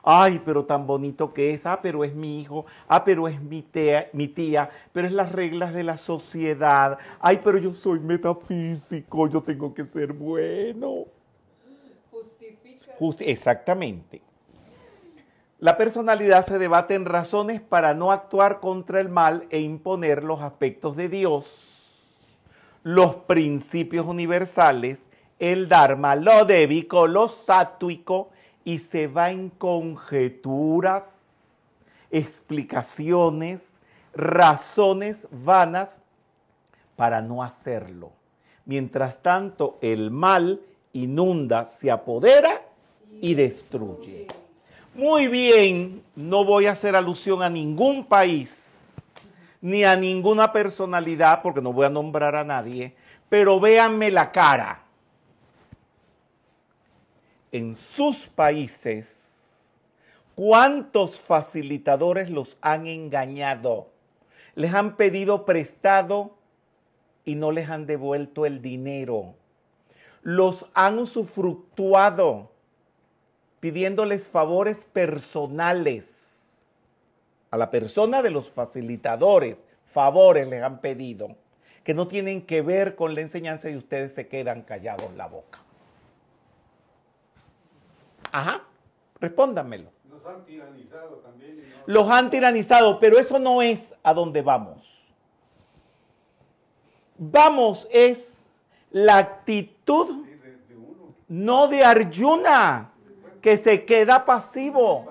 Ay, pero tan bonito que es. Ah, pero es mi hijo. Ah, pero es mi tía, mi tía. Pero es las reglas de la sociedad. Ay, pero yo soy metafísico. Yo tengo que ser bueno. Exactamente. La personalidad se debate en razones para no actuar contra el mal e imponer los aspectos de Dios, los principios universales, el Dharma, lo débico, lo sátuico, y se va en conjeturas, explicaciones, razones vanas para no hacerlo. Mientras tanto, el mal inunda, se apodera y destruye. Muy bien, no voy a hacer alusión a ningún país ni a ninguna personalidad porque no voy a nombrar a nadie, pero véanme la cara. En sus países, ¿cuántos facilitadores los han engañado? Les han pedido prestado y no les han devuelto el dinero. Los han usufructuado pidiéndoles favores personales. a la persona de los facilitadores, favores les han pedido, que no tienen que ver con la enseñanza y ustedes se quedan callados la boca. Ajá, respóndanmelo. Nos han tiranizado también. no- Los han tiranizado, pero eso no es a donde vamos. Vamos es la actitud Sí, de, de uno no de Arjuna, que se queda pasivo.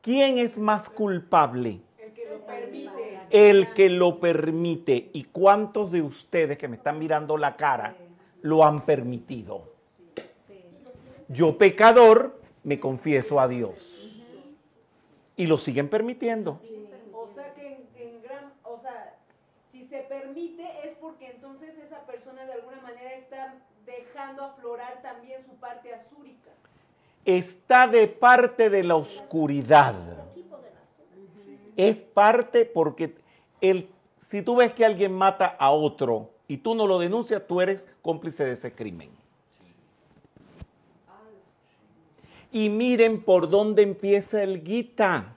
¿Quién es más culpable? El que lo permite. El que lo permite. ¿Y cuántos de ustedes que me están mirando la cara lo han permitido? Yo pecador me confieso a Dios. Y lo siguen permitiendo. O sea que en gran, o sea, si se permite es porque entonces esa persona de alguna manera está dejando aflorar también su parte azúrica. Está de parte de la oscuridad. Es parte porque el, si tú ves que alguien mata a otro y tú no lo denuncias, tú eres cómplice de ese crimen. Y miren por dónde empieza el Gita.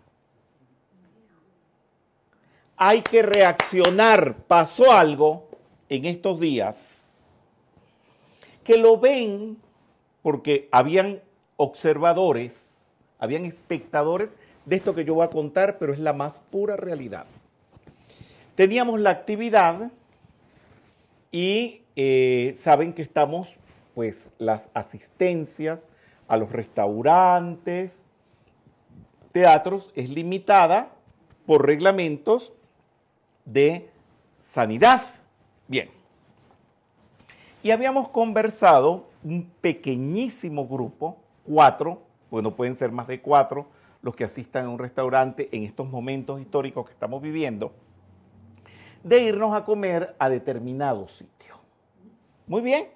Hay que reaccionar. Pasó algo en estos días que lo ven porque habían observadores, habían espectadores de esto que yo voy a contar, pero es la más pura realidad. Teníamos la actividad y eh, saben que estamos, pues, las asistencias a los restaurantes, teatros, es limitada por reglamentos de sanidad. Bien. Y habíamos conversado un pequeñísimo grupo, cuatro, bueno, pueden ser más de cuatro, los que asistan a un restaurante en estos momentos históricos que estamos viviendo, de irnos a comer a determinado sitio. Muy bien,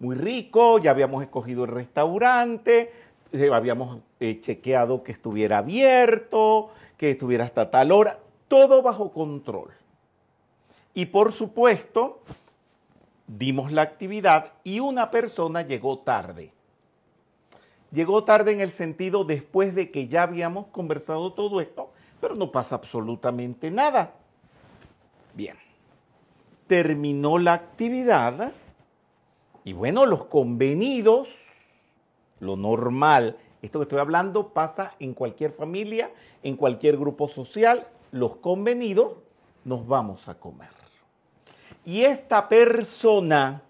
muy rico, ya habíamos escogido el restaurante, eh, habíamos eh, chequeado que estuviera abierto, que estuviera hasta tal hora, todo bajo control. Y por supuesto, dimos la actividad y una persona llegó tarde. Llegó tarde en el sentido después de que ya habíamos conversado todo esto, pero no pasa absolutamente nada. Bien, terminó la actividad y bueno, los convenidos, lo normal, esto que estoy hablando pasa en cualquier familia, en cualquier grupo social, los convenidos, nos vamos a comer. Y esta persona,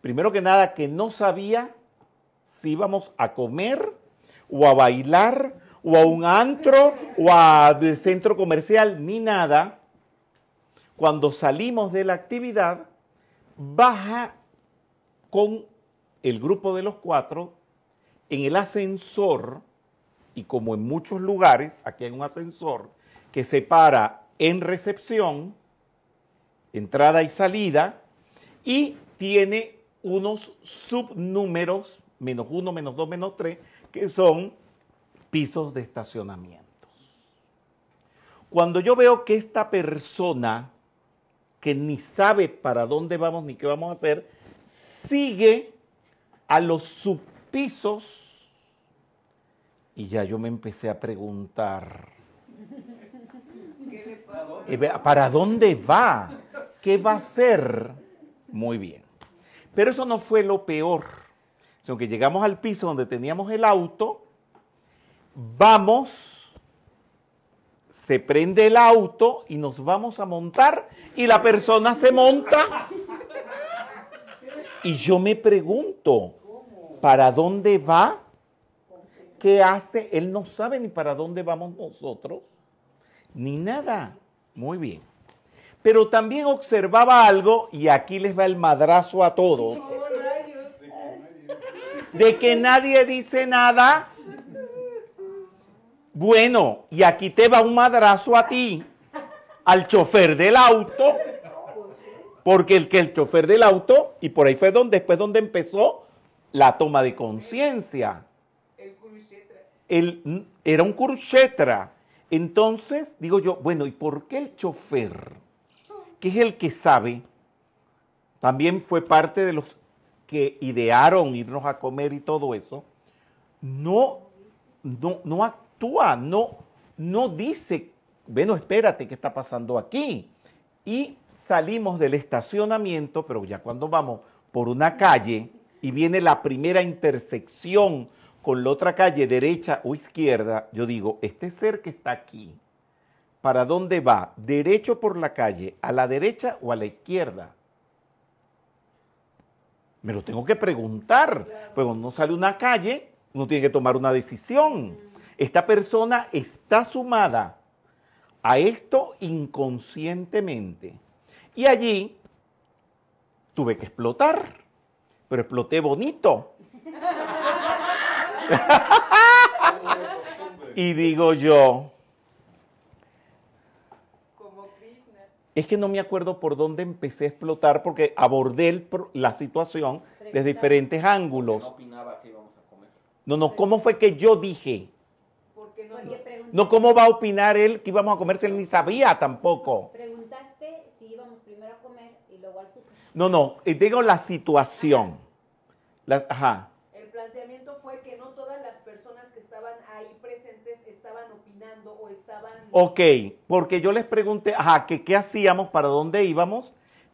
primero que nada, que no sabía si íbamos a comer o a bailar o a un antro o a centro comercial, ni nada, cuando salimos de la actividad, baja con el grupo de los cuatro en el ascensor, y como en muchos lugares, aquí hay un ascensor que separa en recepción, entrada y salida, y tiene unos subnúmeros, menos uno, menos dos, menos tres, que son pisos de estacionamientos. Cuando yo veo que esta persona, que ni sabe para dónde vamos ni qué vamos a hacer, sigue a los subpisos, y ya yo me empecé a preguntar, ¿Qué le pasa? eh, ¿para dónde va? ¿Qué va a hacer? Muy bien. Pero eso no fue lo peor, sino que llegamos al piso donde teníamos el auto, vamos, se prende el auto y nos vamos a montar y la persona se monta. Y yo me pregunto, ¿para dónde va? ¿Qué hace? Él no sabe ni para dónde vamos nosotros, ni nada. Muy bien. Pero también observaba algo, y aquí les va el madrazo a todos, de que nadie dice nada. Bueno, y aquí te va un madrazo a ti, al chofer del auto, porque el que el chofer del auto, y por ahí fue donde, después donde empezó la toma de conciencia. El era un Kurukshetra. Entonces, digo yo, bueno, ¿y por qué el chofer, que es el que sabe, también fue parte de los que idearon irnos a comer y todo eso, no, no, no actúa, no, no dice, bueno, espérate, ¿qué está pasando aquí? Y salimos del estacionamiento, pero ya cuando vamos por una calle y viene la primera intersección con la otra calle, derecha o izquierda, yo digo, este ser que está aquí, ¿para dónde va? ¿Derecho por la calle, a la derecha o a la izquierda? Me lo tengo que preguntar. Pues cuando uno sale a una calle, uno tiene que tomar una decisión. Esta persona está sumada a esto inconscientemente. Y allí tuve que explotar, pero exploté bonito. [laughs] [laughs] y digo yo, Como Krishna. Es que no me acuerdo por dónde empecé a explotar porque abordé el la situación desde diferentes No ángulos. opinaba que íbamos a comer. No, no, ¿cómo fue que yo dije? Porque no, No, ¿cómo va a opinar él que íbamos a comer si él ni sabía tampoco? preguntaste si íbamos primero a comer y luego al. No, no, eh, digo la situación. Las, ajá. El planteamiento fue que no todas las personas que estaban ahí presentes estaban opinando o estaban... Ok, porque yo les pregunté, ajá, qué hacíamos, para dónde íbamos.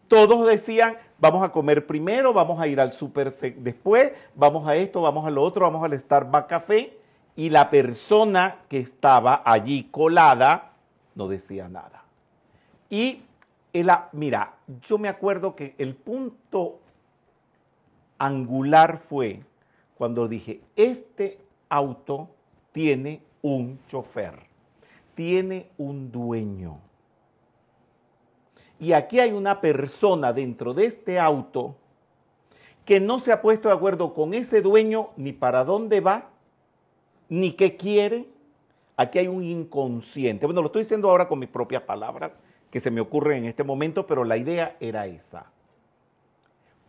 Todos decían, vamos a comer primero, vamos a ir al súper se- después, vamos a esto, vamos a lo otro, vamos al Starbucks Café. Y la persona que estaba allí colada no decía nada. Y el a- mira, yo me acuerdo que el punto angular fue cuando dije, este auto tiene un chofer, tiene un dueño. Y aquí hay una persona dentro de este auto que no se ha puesto de acuerdo con ese dueño ni para dónde va, ni qué quiere. Aquí hay un inconsciente. Bueno, lo estoy diciendo ahora con mis propias palabras que se me ocurren en este momento, pero la idea era esa.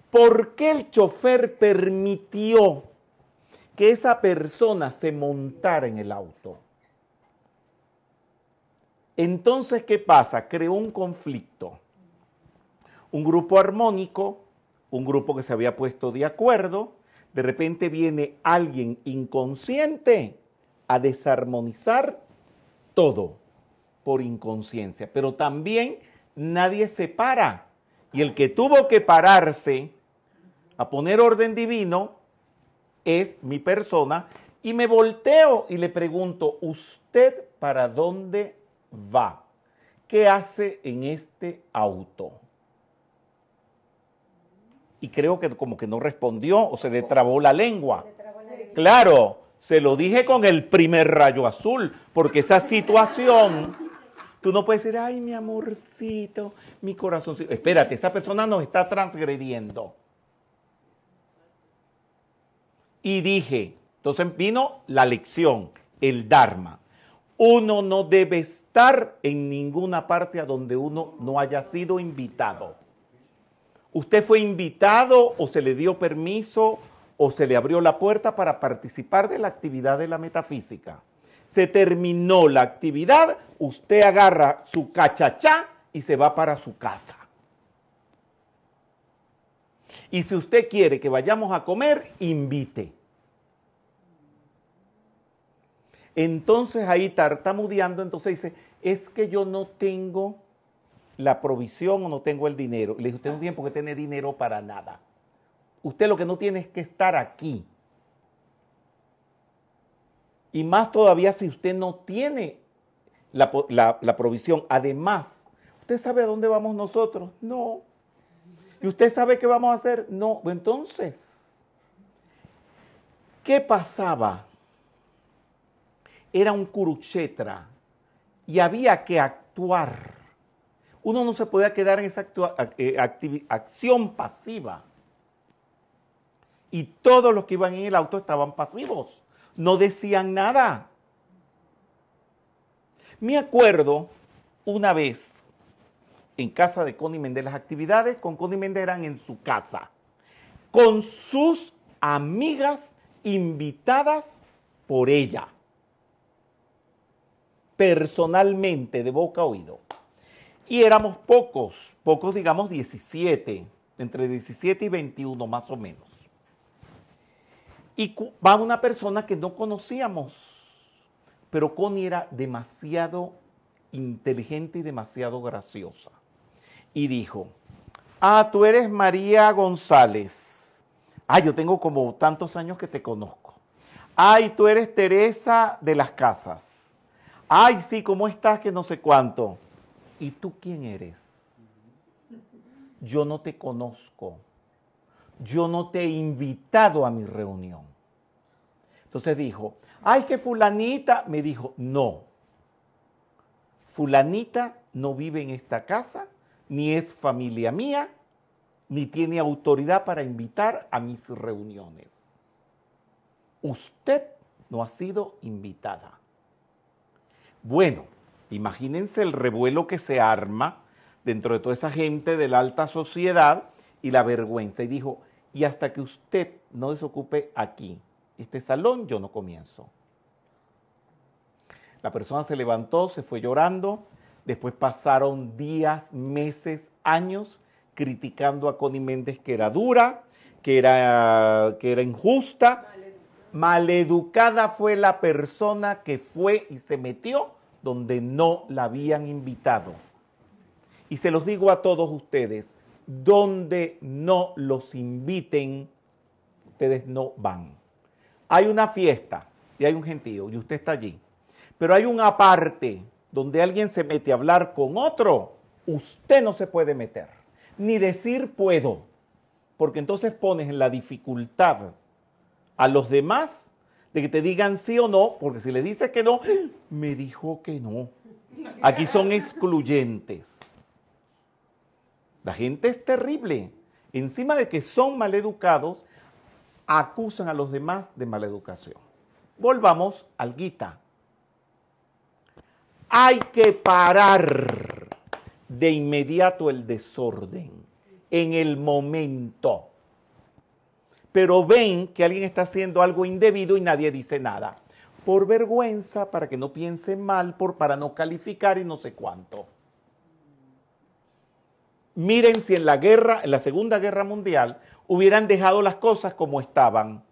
¿Por qué el chofer permitió que esa persona se montara en el auto? Entonces, ¿qué pasa? Creó un conflicto. Un grupo armónico, un grupo que se había puesto de acuerdo, de repente viene alguien inconsciente a desarmonizar todo por inconsciencia, pero también nadie se para. Y el que tuvo que pararse a poner orden divino es mi persona y me volteo y le pregunto, ¿usted para dónde va? ¿Qué hace en este auto? Y creo que como que no respondió o se le trabó la lengua. Claro, se lo dije con el primer rayo azul, porque esa situación, tú no puedes decir, ay, mi amorcito, mi corazoncito. Espérate, esa persona nos está transgrediendo. Y dije, entonces vino la lección, el Dharma. Uno no debe estar en ninguna parte a donde uno no haya sido invitado. ¿Usted fue invitado o se le dio permiso o se le abrió la puerta para participar de la actividad de la metafísica? Se terminó la actividad, usted agarra su cachachá y se va para su casa. Y si usted quiere que vayamos a comer, invite. Entonces ahí tartamudeando, entonces dice, es que yo no tengo la provisión o no tengo el dinero. Le dije, usted no tiene por tener dinero para nada. Usted lo que no tiene es que estar aquí. Y más todavía si usted no tiene la, la- la provisión. Además, ¿usted sabe a dónde vamos nosotros? No. ¿Y usted sabe qué vamos a hacer? No. Entonces, ¿qué pasaba? Era un kurukshetra y había que actuar. Uno no se podía quedar en esa eh, acción pasiva. Y todos los que iban en el auto estaban pasivos, no decían nada. Me acuerdo una vez en casa de Connie las actividades con Connie eran en su casa, con sus amigas invitadas por ella, personalmente, de boca a oído. Y éramos pocos, pocos digamos 17, entre 17 y 21 más o menos. Y va una persona que no conocíamos, Pero Connie era demasiado inteligente y demasiado graciosa. Y dijo, ah, tú eres María González. Ah, yo tengo como tantos años que te conozco. Ay, tú eres Teresa de las Casas. Ay, sí, ¿cómo estás? Que no sé cuánto. ¿Y tú quién eres? Yo no te conozco. Yo no te he invitado a mi reunión. Entonces dijo, ay, que fulanita. Me dijo, no. Fulanita no vive en esta casa, ni es familia mía, ni tiene autoridad para invitar a mis reuniones. Usted no ha sido invitada. Bueno, imagínense el revuelo que se arma dentro de toda esa gente de la alta sociedad y la vergüenza. Y dijo, y hasta que usted no desocupe aquí este salón, yo no comienzo. La persona se levantó, se fue llorando, después pasaron días, meses, años criticando a Connie Méndez que era dura, que era, que era injusta. Maleducada fue la persona que fue y se metió donde no la habían invitado. Y se los digo a todos ustedes, donde no los inviten, ustedes no van. Hay una fiesta y hay un gentío y usted está allí. Pero hay una parte donde alguien se mete a hablar con otro, usted no se puede meter, ni decir puedo, porque entonces pones en la dificultad a los demás de que te digan sí o no, porque si le dices que no, me dijo que no. Aquí son excluyentes. La gente es terrible. Encima de que son maleducados, acusan a los demás de maleducación. Volvamos al Gita. Hay que parar de inmediato el desorden en el momento. Pero ven que alguien está haciendo algo indebido y nadie dice nada. Por vergüenza, para que no piensen mal, por, para no calificar y no sé cuánto. Miren si en la guerra, en la Segunda Guerra Mundial, hubieran dejado las cosas como estaban.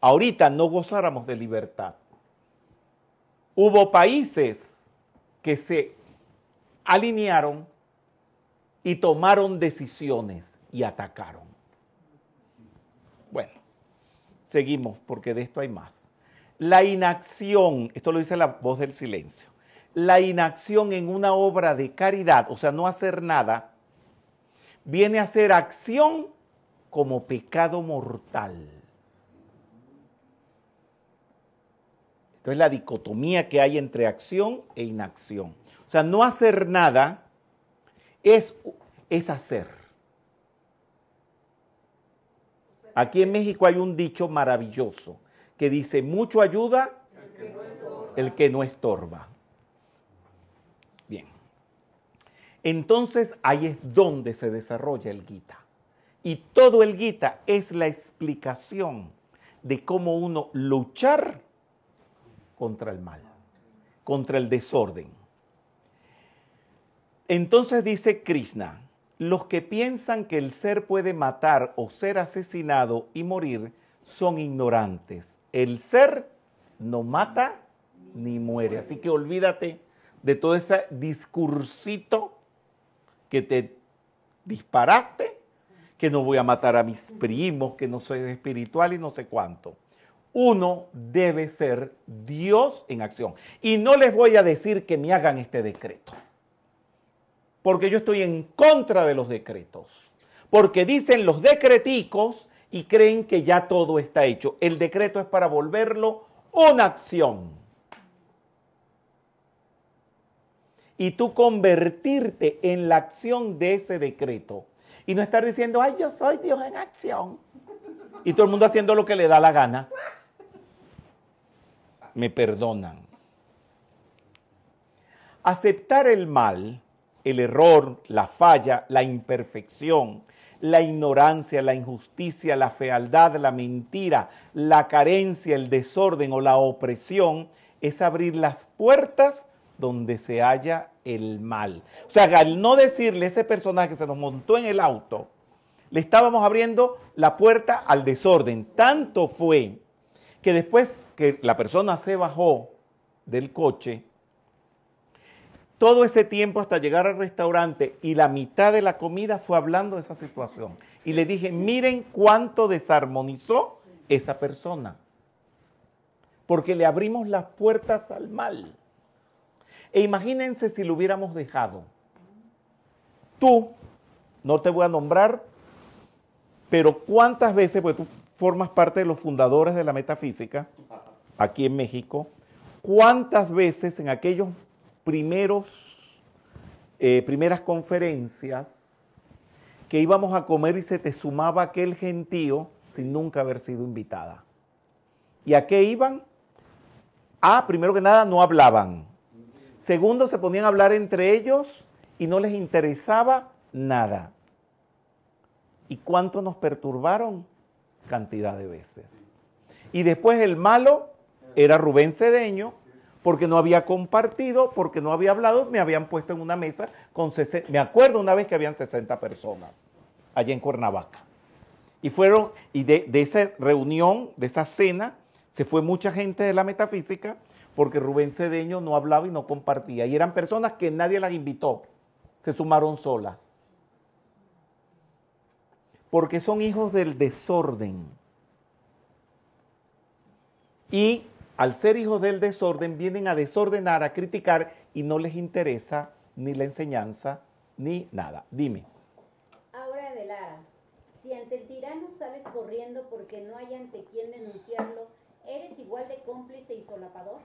Ahorita no gozáramos de libertad. Hubo países que se alinearon y tomaron decisiones y atacaron. Bueno, seguimos porque de esto hay más. La inacción, esto lo dice la voz del silencio, la inacción en una obra de caridad, o sea, no hacer nada, viene a ser acción como pecado mortal. Esto es la dicotomía que hay entre acción e inacción. O sea, no hacer nada es, es hacer. Aquí en México hay un dicho maravilloso que dice, mucho ayuda el que no estorba. Bien. Entonces ahí es donde se desarrolla el Gita. Y todo el Gita es la explicación de cómo uno luchar contra el mal, contra el desorden. Entonces dice Krishna, los que piensan que el ser puede matar o ser asesinado y morir son ignorantes. El ser no mata ni muere. Así que olvídate de todo ese discursito que te disparaste, que no voy a matar a mis primos, que no soy espiritual y no sé cuánto. Uno debe ser Dios en acción. Y no les voy a decir que me hagan este decreto, porque yo estoy en contra de los decretos, porque dicen los decreticos y creen que ya todo está hecho. El decreto es para volverlo una acción. y tú convertirte en la acción de ese decreto. Y no estar diciendo, ay, yo soy Dios en acción. Y todo el mundo haciendo lo que le da la gana. Me perdonan. Aceptar el mal, el error, la falla, la imperfección, la ignorancia, la injusticia, la fealdad, la mentira, la carencia, el desorden o la opresión, es abrir las puertas donde se halla el mal. O sea, al no decirle ese personaje que se nos montó en el auto, le estábamos abriendo la puerta al desorden. Tanto fue que después que la persona se bajó del coche, todo ese tiempo hasta llegar al restaurante y la mitad de la comida fue hablando de esa situación. Y le dije, miren cuánto desarmonizó esa persona. Porque le abrimos las puertas al mal. E imagínense si lo hubiéramos dejado. Tú, no te voy a nombrar, pero cuántas veces, pues tú formas parte de los fundadores de la metafísica aquí en México, cuántas veces en aquellos primeros, eh, primeras conferencias que íbamos a comer y se te sumaba aquel gentío sin nunca haber sido invitada. ¿Y a qué iban? Ah, primero que nada, no hablaban. Segundo, se ponían a hablar entre ellos y no les interesaba nada. ¿Y cuánto nos perturbaron? Cantidad de veces. Y después el malo era Rubén Cedeño, porque no había compartido, porque no había hablado, me habían puesto en una mesa con 60, me acuerdo una vez que habían 60 personas allá en Cuernavaca. Y fueron, y de, de esa reunión, de esa cena, se fue mucha gente de la metafísica, porque Rubén Cedeño no hablaba y no compartía. Y eran personas que nadie las invitó, se sumaron solas. Porque son hijos del desorden. Y al ser hijos del desorden, vienen a desordenar, a criticar y no les interesa ni la enseñanza ni nada. Dime. Ahora de Lara, si ante el tirano sales corriendo porque no hay ante quién denunciarlo, ¿eres igual de cómplice y solapador?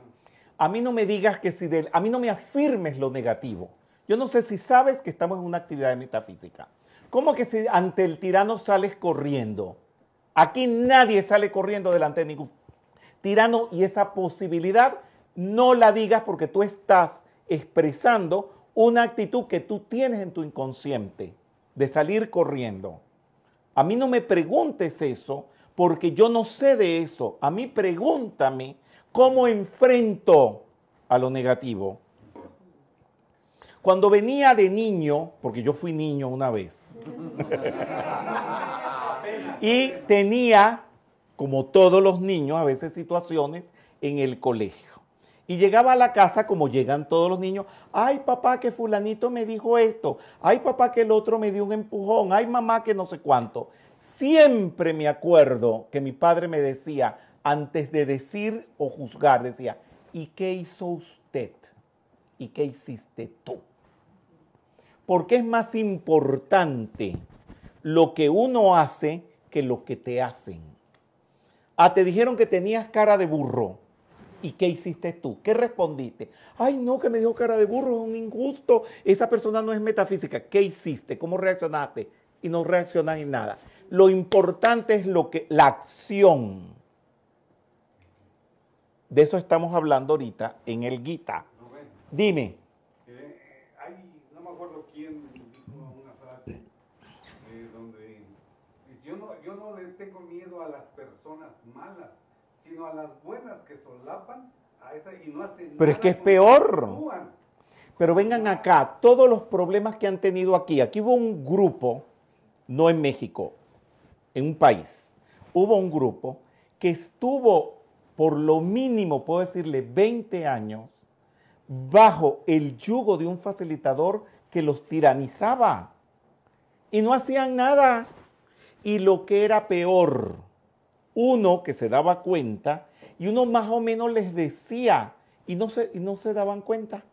A mí no me digas que si del, a mí no me afirmes lo negativo. Yo no sé si sabes que estamos en una actividad de metafísica. ¿Cómo que si ante el tirano sales corriendo? Aquí nadie sale corriendo delante de ningún tirano y esa posibilidad no la digas porque tú estás expresando una actitud que tú tienes en tu inconsciente de salir corriendo. A mí no me preguntes eso porque yo no sé de eso. A mí pregúntame cómo enfrento a lo negativo. Cuando venía de niño, porque yo fui niño una vez, [laughs] y tenía, como todos los niños, a veces situaciones en el colegio. Y llegaba a la casa como llegan todos los niños, ay papá que fulanito me dijo esto, ay papá que el otro me dio un empujón, ay mamá que no sé cuánto. Siempre me acuerdo que mi padre me decía, antes de decir o juzgar, decía, ¿y qué hizo usted? ¿Y qué hiciste tú? Porque es más importante lo que uno hace que lo que te hacen. Ah, te dijeron que tenías cara de burro. ¿Y qué hiciste tú? ¿Qué respondiste? Ay, no, que me dijo cara de burro, es un injusto. Esa persona no es metafísica. ¿Qué hiciste? ¿Cómo reaccionaste? Y no reaccionas en nada. Lo importante es lo que, la acción. De eso estamos hablando ahorita en el Gita. Dime. eh, hay, no me acuerdo quién dijo una frase eh, donde yo no, yo no le tengo miedo a las personas malas, sino a las buenas que solapan a esa y no hacen Pero es que es peor. actúan. Pero vengan acá, todos los problemas que han tenido aquí. Aquí hubo un grupo, no en México, en un país, hubo un grupo que estuvo por lo mínimo, puedo decirle, 20 años bajo el yugo de un facilitador que los tiranizaba y no hacían nada. Y lo que era peor, uno que se daba cuenta y uno más o menos les decía y no se, no se daban cuenta.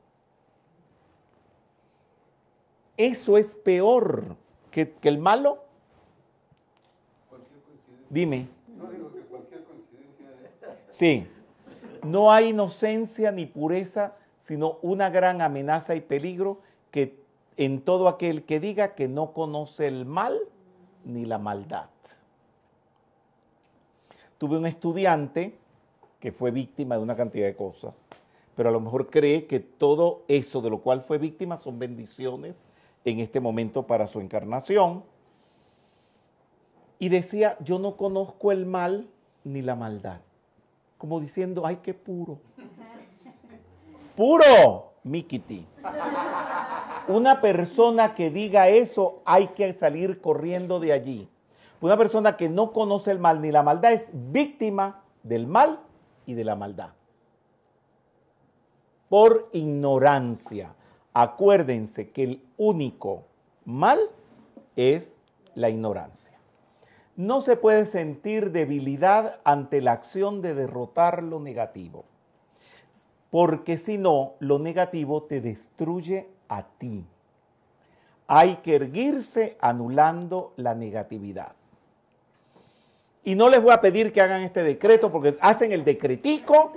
Eso es peor que, el malo. Dime. Sí. No hay inocencia ni pureza, sino una gran amenaza y peligro que en todo aquel que diga que no conoce el mal ni la maldad. Tuve un estudiante que fue víctima de una cantidad de cosas, pero a lo mejor cree que todo eso de lo cual fue víctima son bendiciones en este momento para su encarnación. Y decía, yo no conozco el mal ni la maldad. Como diciendo, ay, qué puro. [laughs] Puro, Mikiti. Una persona que diga eso, hay que salir corriendo de allí. Una persona que no conoce el mal ni la maldad es víctima del mal y de la maldad. por ignorancia. Acuérdense que el único mal es la ignorancia. No se puede sentir debilidad ante la acción de derrotar lo negativo, porque si no, lo negativo te destruye a ti. Hay que erguirse anulando la negatividad. Y no les voy a pedir que hagan este decreto porque hacen el decretico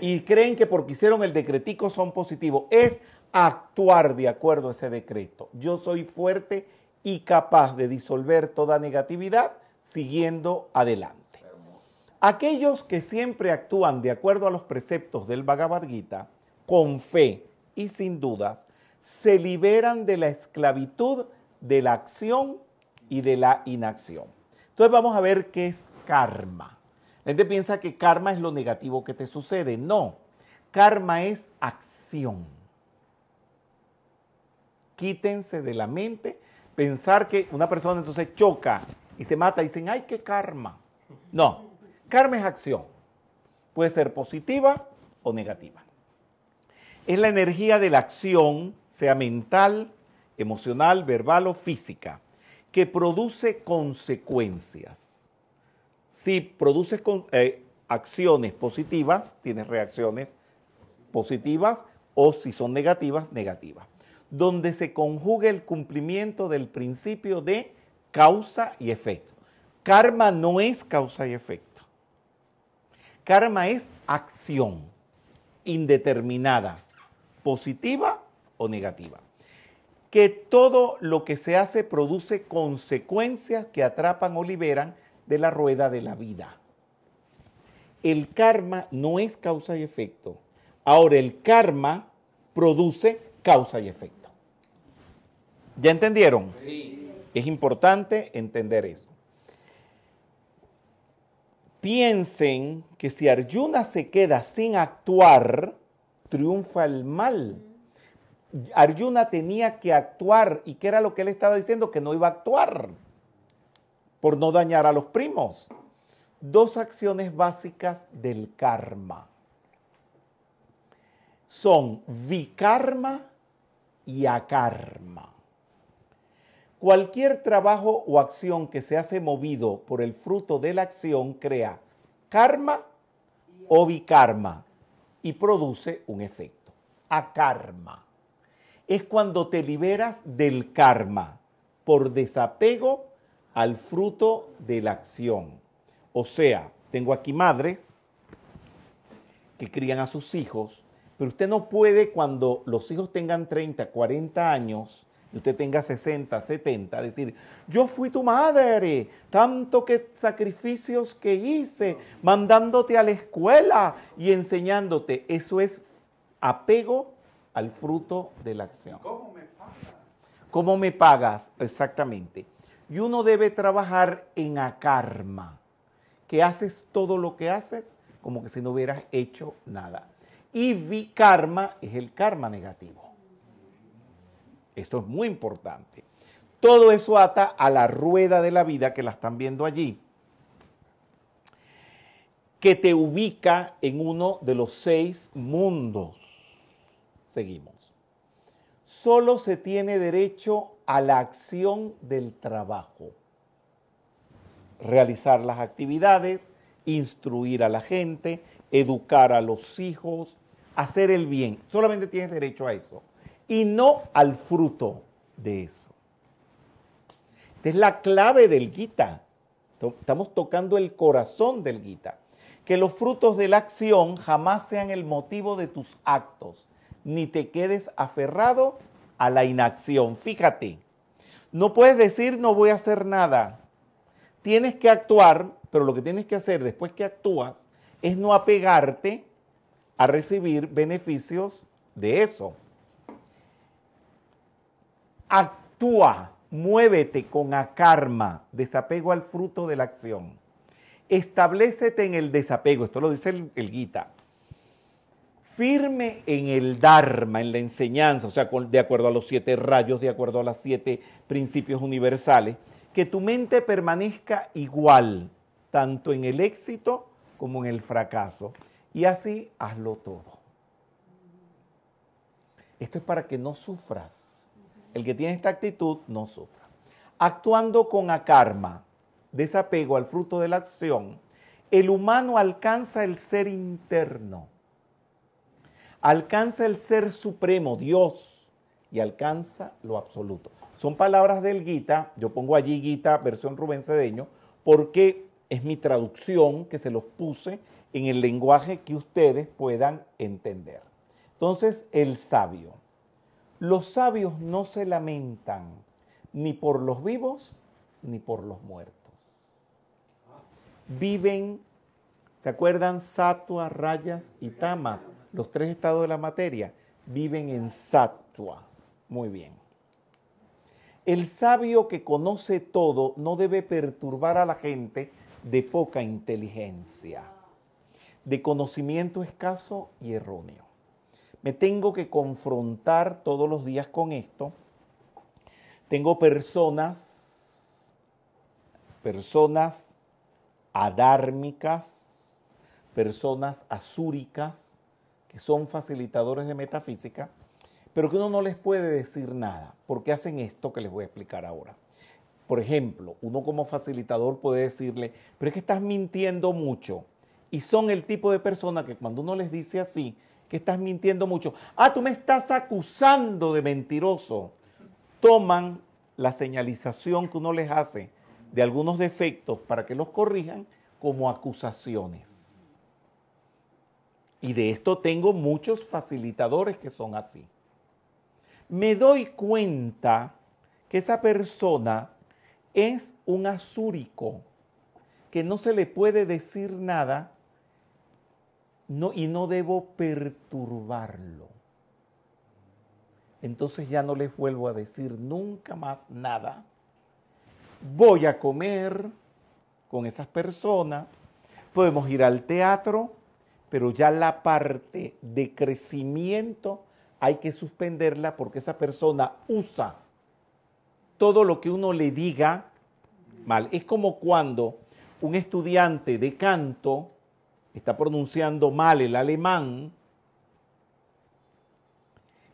y creen que porque hicieron el decretico son positivos. Es actuar de acuerdo a ese decreto. Yo soy fuerte y capaz de disolver toda negatividad siguiendo adelante. Aquellos que siempre actúan de acuerdo a los preceptos del Bhagavad Gita, con fe y sin dudas, se liberan de la esclavitud de la acción y de la inacción. Entonces vamos a ver qué es karma. La gente piensa que karma es lo negativo que te sucede. No, karma es acción. Quítense de la mente pensar que una persona entonces choca y se mata y dicen, ay, qué karma. No, karma es acción. Puede ser positiva o negativa. Es la energía de la acción, sea mental, emocional, verbal o física que produce consecuencias. Si produces eh, acciones positivas, tienes reacciones positivas o si son negativas, negativas. Donde se conjuga el cumplimiento del principio de causa y efecto. Karma no es causa y efecto. Karma es acción indeterminada, positiva o negativa que todo lo que se hace produce consecuencias que atrapan o liberan de la rueda de la vida. El karma no es causa y efecto. Ahora, el karma produce causa y efecto. ¿Ya entendieron? Sí. Es importante entender eso. Piensen que si Arjuna se queda sin actuar, triunfa el mal. Arjuna tenía que actuar y qué era lo que él estaba diciendo, que no iba a actuar por no dañar a los primos. Dos acciones básicas del karma son vikarma y akarma. Cualquier trabajo o acción que se hace movido por el fruto de la acción crea karma o vikarma y produce un efecto. Akarma es cuando te liberas del karma por desapego al fruto de la acción. O sea, tengo aquí madres que crían a sus hijos, pero usted no puede cuando los hijos tengan 30, 40 años, y usted tenga 60, 70, decir, yo fui tu madre, tanto que sacrificios que hice, mandándote a la escuela y enseñándote. Eso es apego al fruto de la acción. ¿Cómo me pagas? ¿Cómo me pagas? Exactamente. Y uno debe trabajar en akarma, que haces todo lo que haces como que si no hubieras hecho nada. Y vikarma es el karma negativo. Esto es muy importante. Todo eso ata a la rueda de la vida que la están viendo allí, que te ubica en uno de los seis mundos Seguimos. Solo se tiene derecho a la acción del trabajo. Realizar las actividades, instruir a la gente, educar a los hijos, hacer el bien. Solamente tienes derecho a eso. Y no al fruto de eso. Esta es la clave del Gita. Estamos tocando el corazón del Gita. Que los frutos de la acción jamás sean el motivo de tus actos ni te quedes aferrado a la inacción. Fíjate, no puedes decir no voy a hacer nada. Tienes que actuar, pero lo que tienes que hacer después que actúas es no apegarte a recibir beneficios de eso. Actúa, muévete con akarma, desapego al fruto de la acción. Establecete en el desapego, esto lo dice el, el Gita firme en el Dharma, en la enseñanza, o sea, de acuerdo a los siete rayos, de acuerdo a los siete principios universales, que tu mente permanezca igual, tanto en el éxito como en el fracaso. Y así hazlo todo. Esto es para que no sufras. El que tiene esta actitud no sufra. Actuando con akarma, desapego al fruto de la acción, el humano alcanza el ser interno, alcanza el ser supremo, Dios, y alcanza lo absoluto. Son palabras del Gita, yo pongo allí Gita versión Rubén Cedeño, porque es mi traducción que se los puse en el lenguaje que ustedes puedan entender. Entonces, el sabio. Los sabios no se lamentan ni por los vivos ni por los muertos. Viven, ¿se acuerdan? Satua, rayas y tamas, los tres estados de la materia, viven en satua. Muy bien. El sabio que conoce todo no debe perturbar a la gente de poca inteligencia, de conocimiento escaso y erróneo. Me tengo que confrontar todos los días con esto. Tengo personas, personas adármicas, personas azúricas, que son facilitadores de metafísica, pero que uno no les puede decir nada, porque hacen esto que les voy a explicar ahora. Por ejemplo, uno como facilitador puede decirle, pero es que estás mintiendo mucho. Y son el tipo de persona que cuando uno les dice así, que estás mintiendo mucho, ah, tú me estás acusando de mentiroso, toman la señalización que uno les hace de algunos defectos para que los corrijan como acusaciones. Y de esto tengo muchos facilitadores que son así. Me doy cuenta que esa persona es un azúrico, que no se le puede decir nada y no debo perturbarlo. Entonces ya no les vuelvo a decir nunca más nada. Voy a comer con esas personas, podemos ir al teatro, pero ya la parte de crecimiento hay que suspenderla porque esa persona usa todo lo que uno le diga mal. Es como cuando un estudiante de canto está pronunciando mal el alemán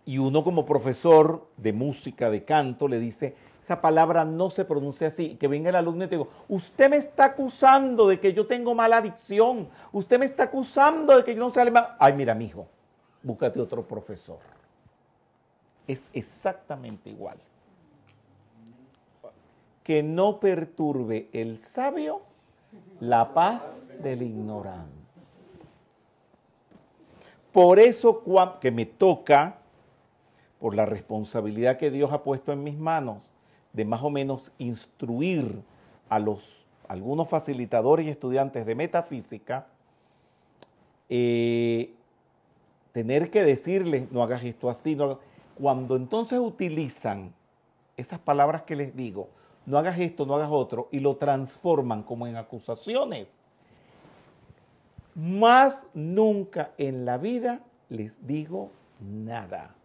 y uno como profesor de música, de canto, le dice, esa palabra no se pronuncia así, que venga el alumno y te digo, usted me está acusando de que yo tengo mala dicción, usted me está acusando de que yo no sé alemán. Ay, mira, mijo, búscate otro profesor. Es exactamente igual que no perturbe el sabio la paz del ignorante. Por eso que me toca, por la responsabilidad que Dios ha puesto en mis manos, de más o menos instruir a los algunos facilitadores y estudiantes de metafísica, eh, tener que decirles, no hagas esto así, cuando entonces utilizan esas palabras que les digo, no hagas esto, no hagas otro, y lo transforman como en acusaciones, más nunca en la vida les digo nada.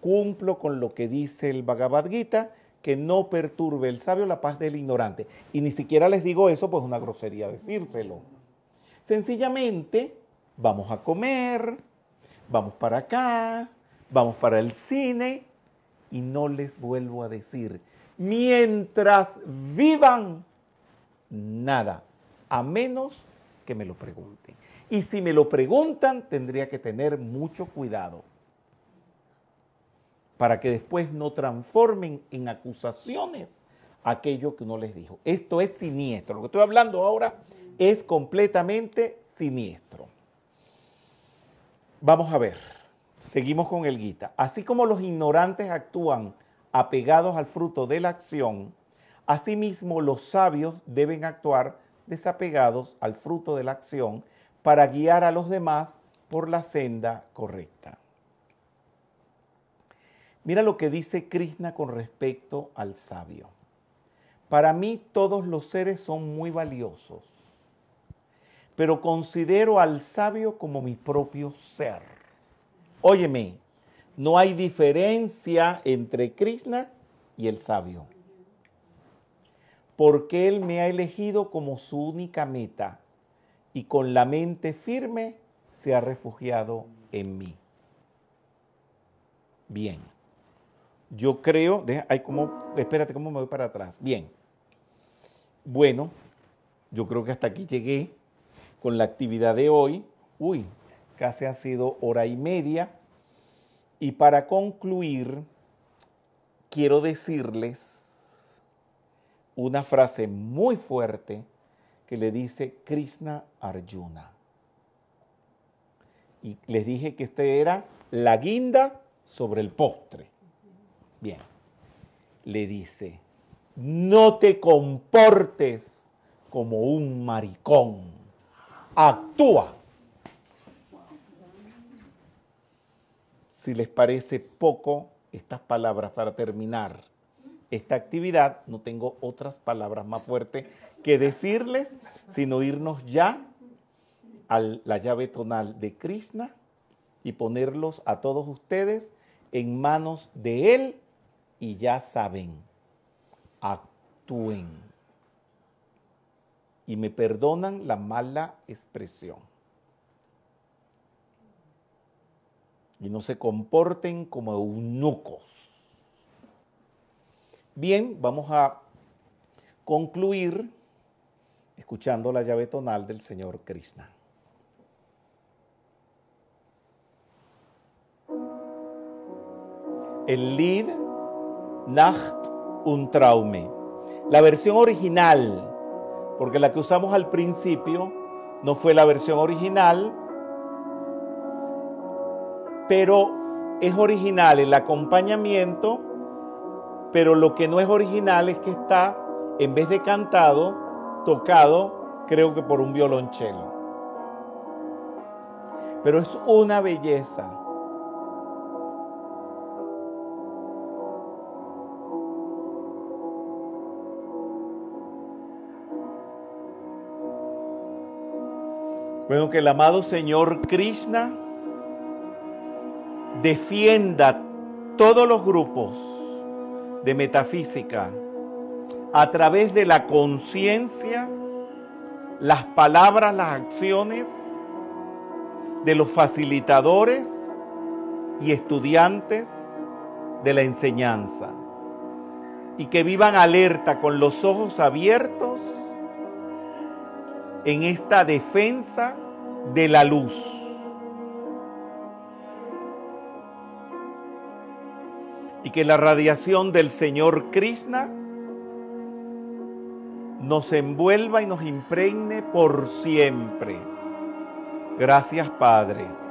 Cumplo con lo que dice el Bhagavad Gita, que no perturbe el sabio la paz del ignorante. Y ni siquiera les digo eso, pues una grosería decírselo. Sencillamente, vamos a comer, vamos para acá, vamos para el cine, y no les vuelvo a decir, mientras vivan, nada, a menos que me lo pregunten. Y si me lo preguntan, tendría que tener mucho cuidado para que después no transformen en acusaciones aquello que uno les dijo. Esto es siniestro. Lo que estoy hablando ahora es completamente siniestro. Vamos a ver. Seguimos con el Gita. Así como los ignorantes actúan apegados al fruto de la acción, asimismo los sabios deben actuar desapegados al fruto de la acción para guiar a los demás por la senda correcta. Mira lo que dice Krishna con respecto al sabio. Para mí todos los seres son muy valiosos, pero considero al sabio como mi propio ser. Óyeme, no hay diferencia entre Krishna y el sabio. Porque Él me ha elegido como su única meta y con la mente firme se ha refugiado en mí. Bien. Yo creo, deja, hay como, espérate, ¿cómo me voy para atrás? Bien. Bueno, yo creo que hasta aquí llegué con la actividad de hoy. Uy, casi ha sido hora y media. Y para concluir, quiero decirles una frase muy fuerte que le dice Krishna Arjuna. Y les dije que este era la guinda sobre el postre. Bien, le dice, no te comportes como un maricón, actúa. Si les parece poco estas palabras para terminar esta actividad, no tengo otras palabras más fuertes que decirles, sino irnos ya a la llave tonal de Krishna y ponerlos a todos ustedes en manos de Él y ya saben, actúen. Y me perdonan la mala expresión. Y no se comporten como eunucos. Bien, vamos a concluir escuchando la llave tonal del Señor Krishna. El Lied Nacht un Traume. La versión original, porque la que usamos al principio no fue la versión original, pero es original el acompañamiento, pero lo que no es original es que está, en vez de cantado, tocado, creo que por un violonchelo. Pero es una belleza. Bueno, que el amado Señor Krishna defienda todos los grupos de metafísica a través de la conciencia, las palabras, las acciones de los facilitadores y estudiantes de la enseñanza. Y que vivan alerta con los ojos abiertos en esta defensa de la luz. Y que la radiación del Señor Krishna nos envuelva y nos impregne por siempre. Gracias Padre.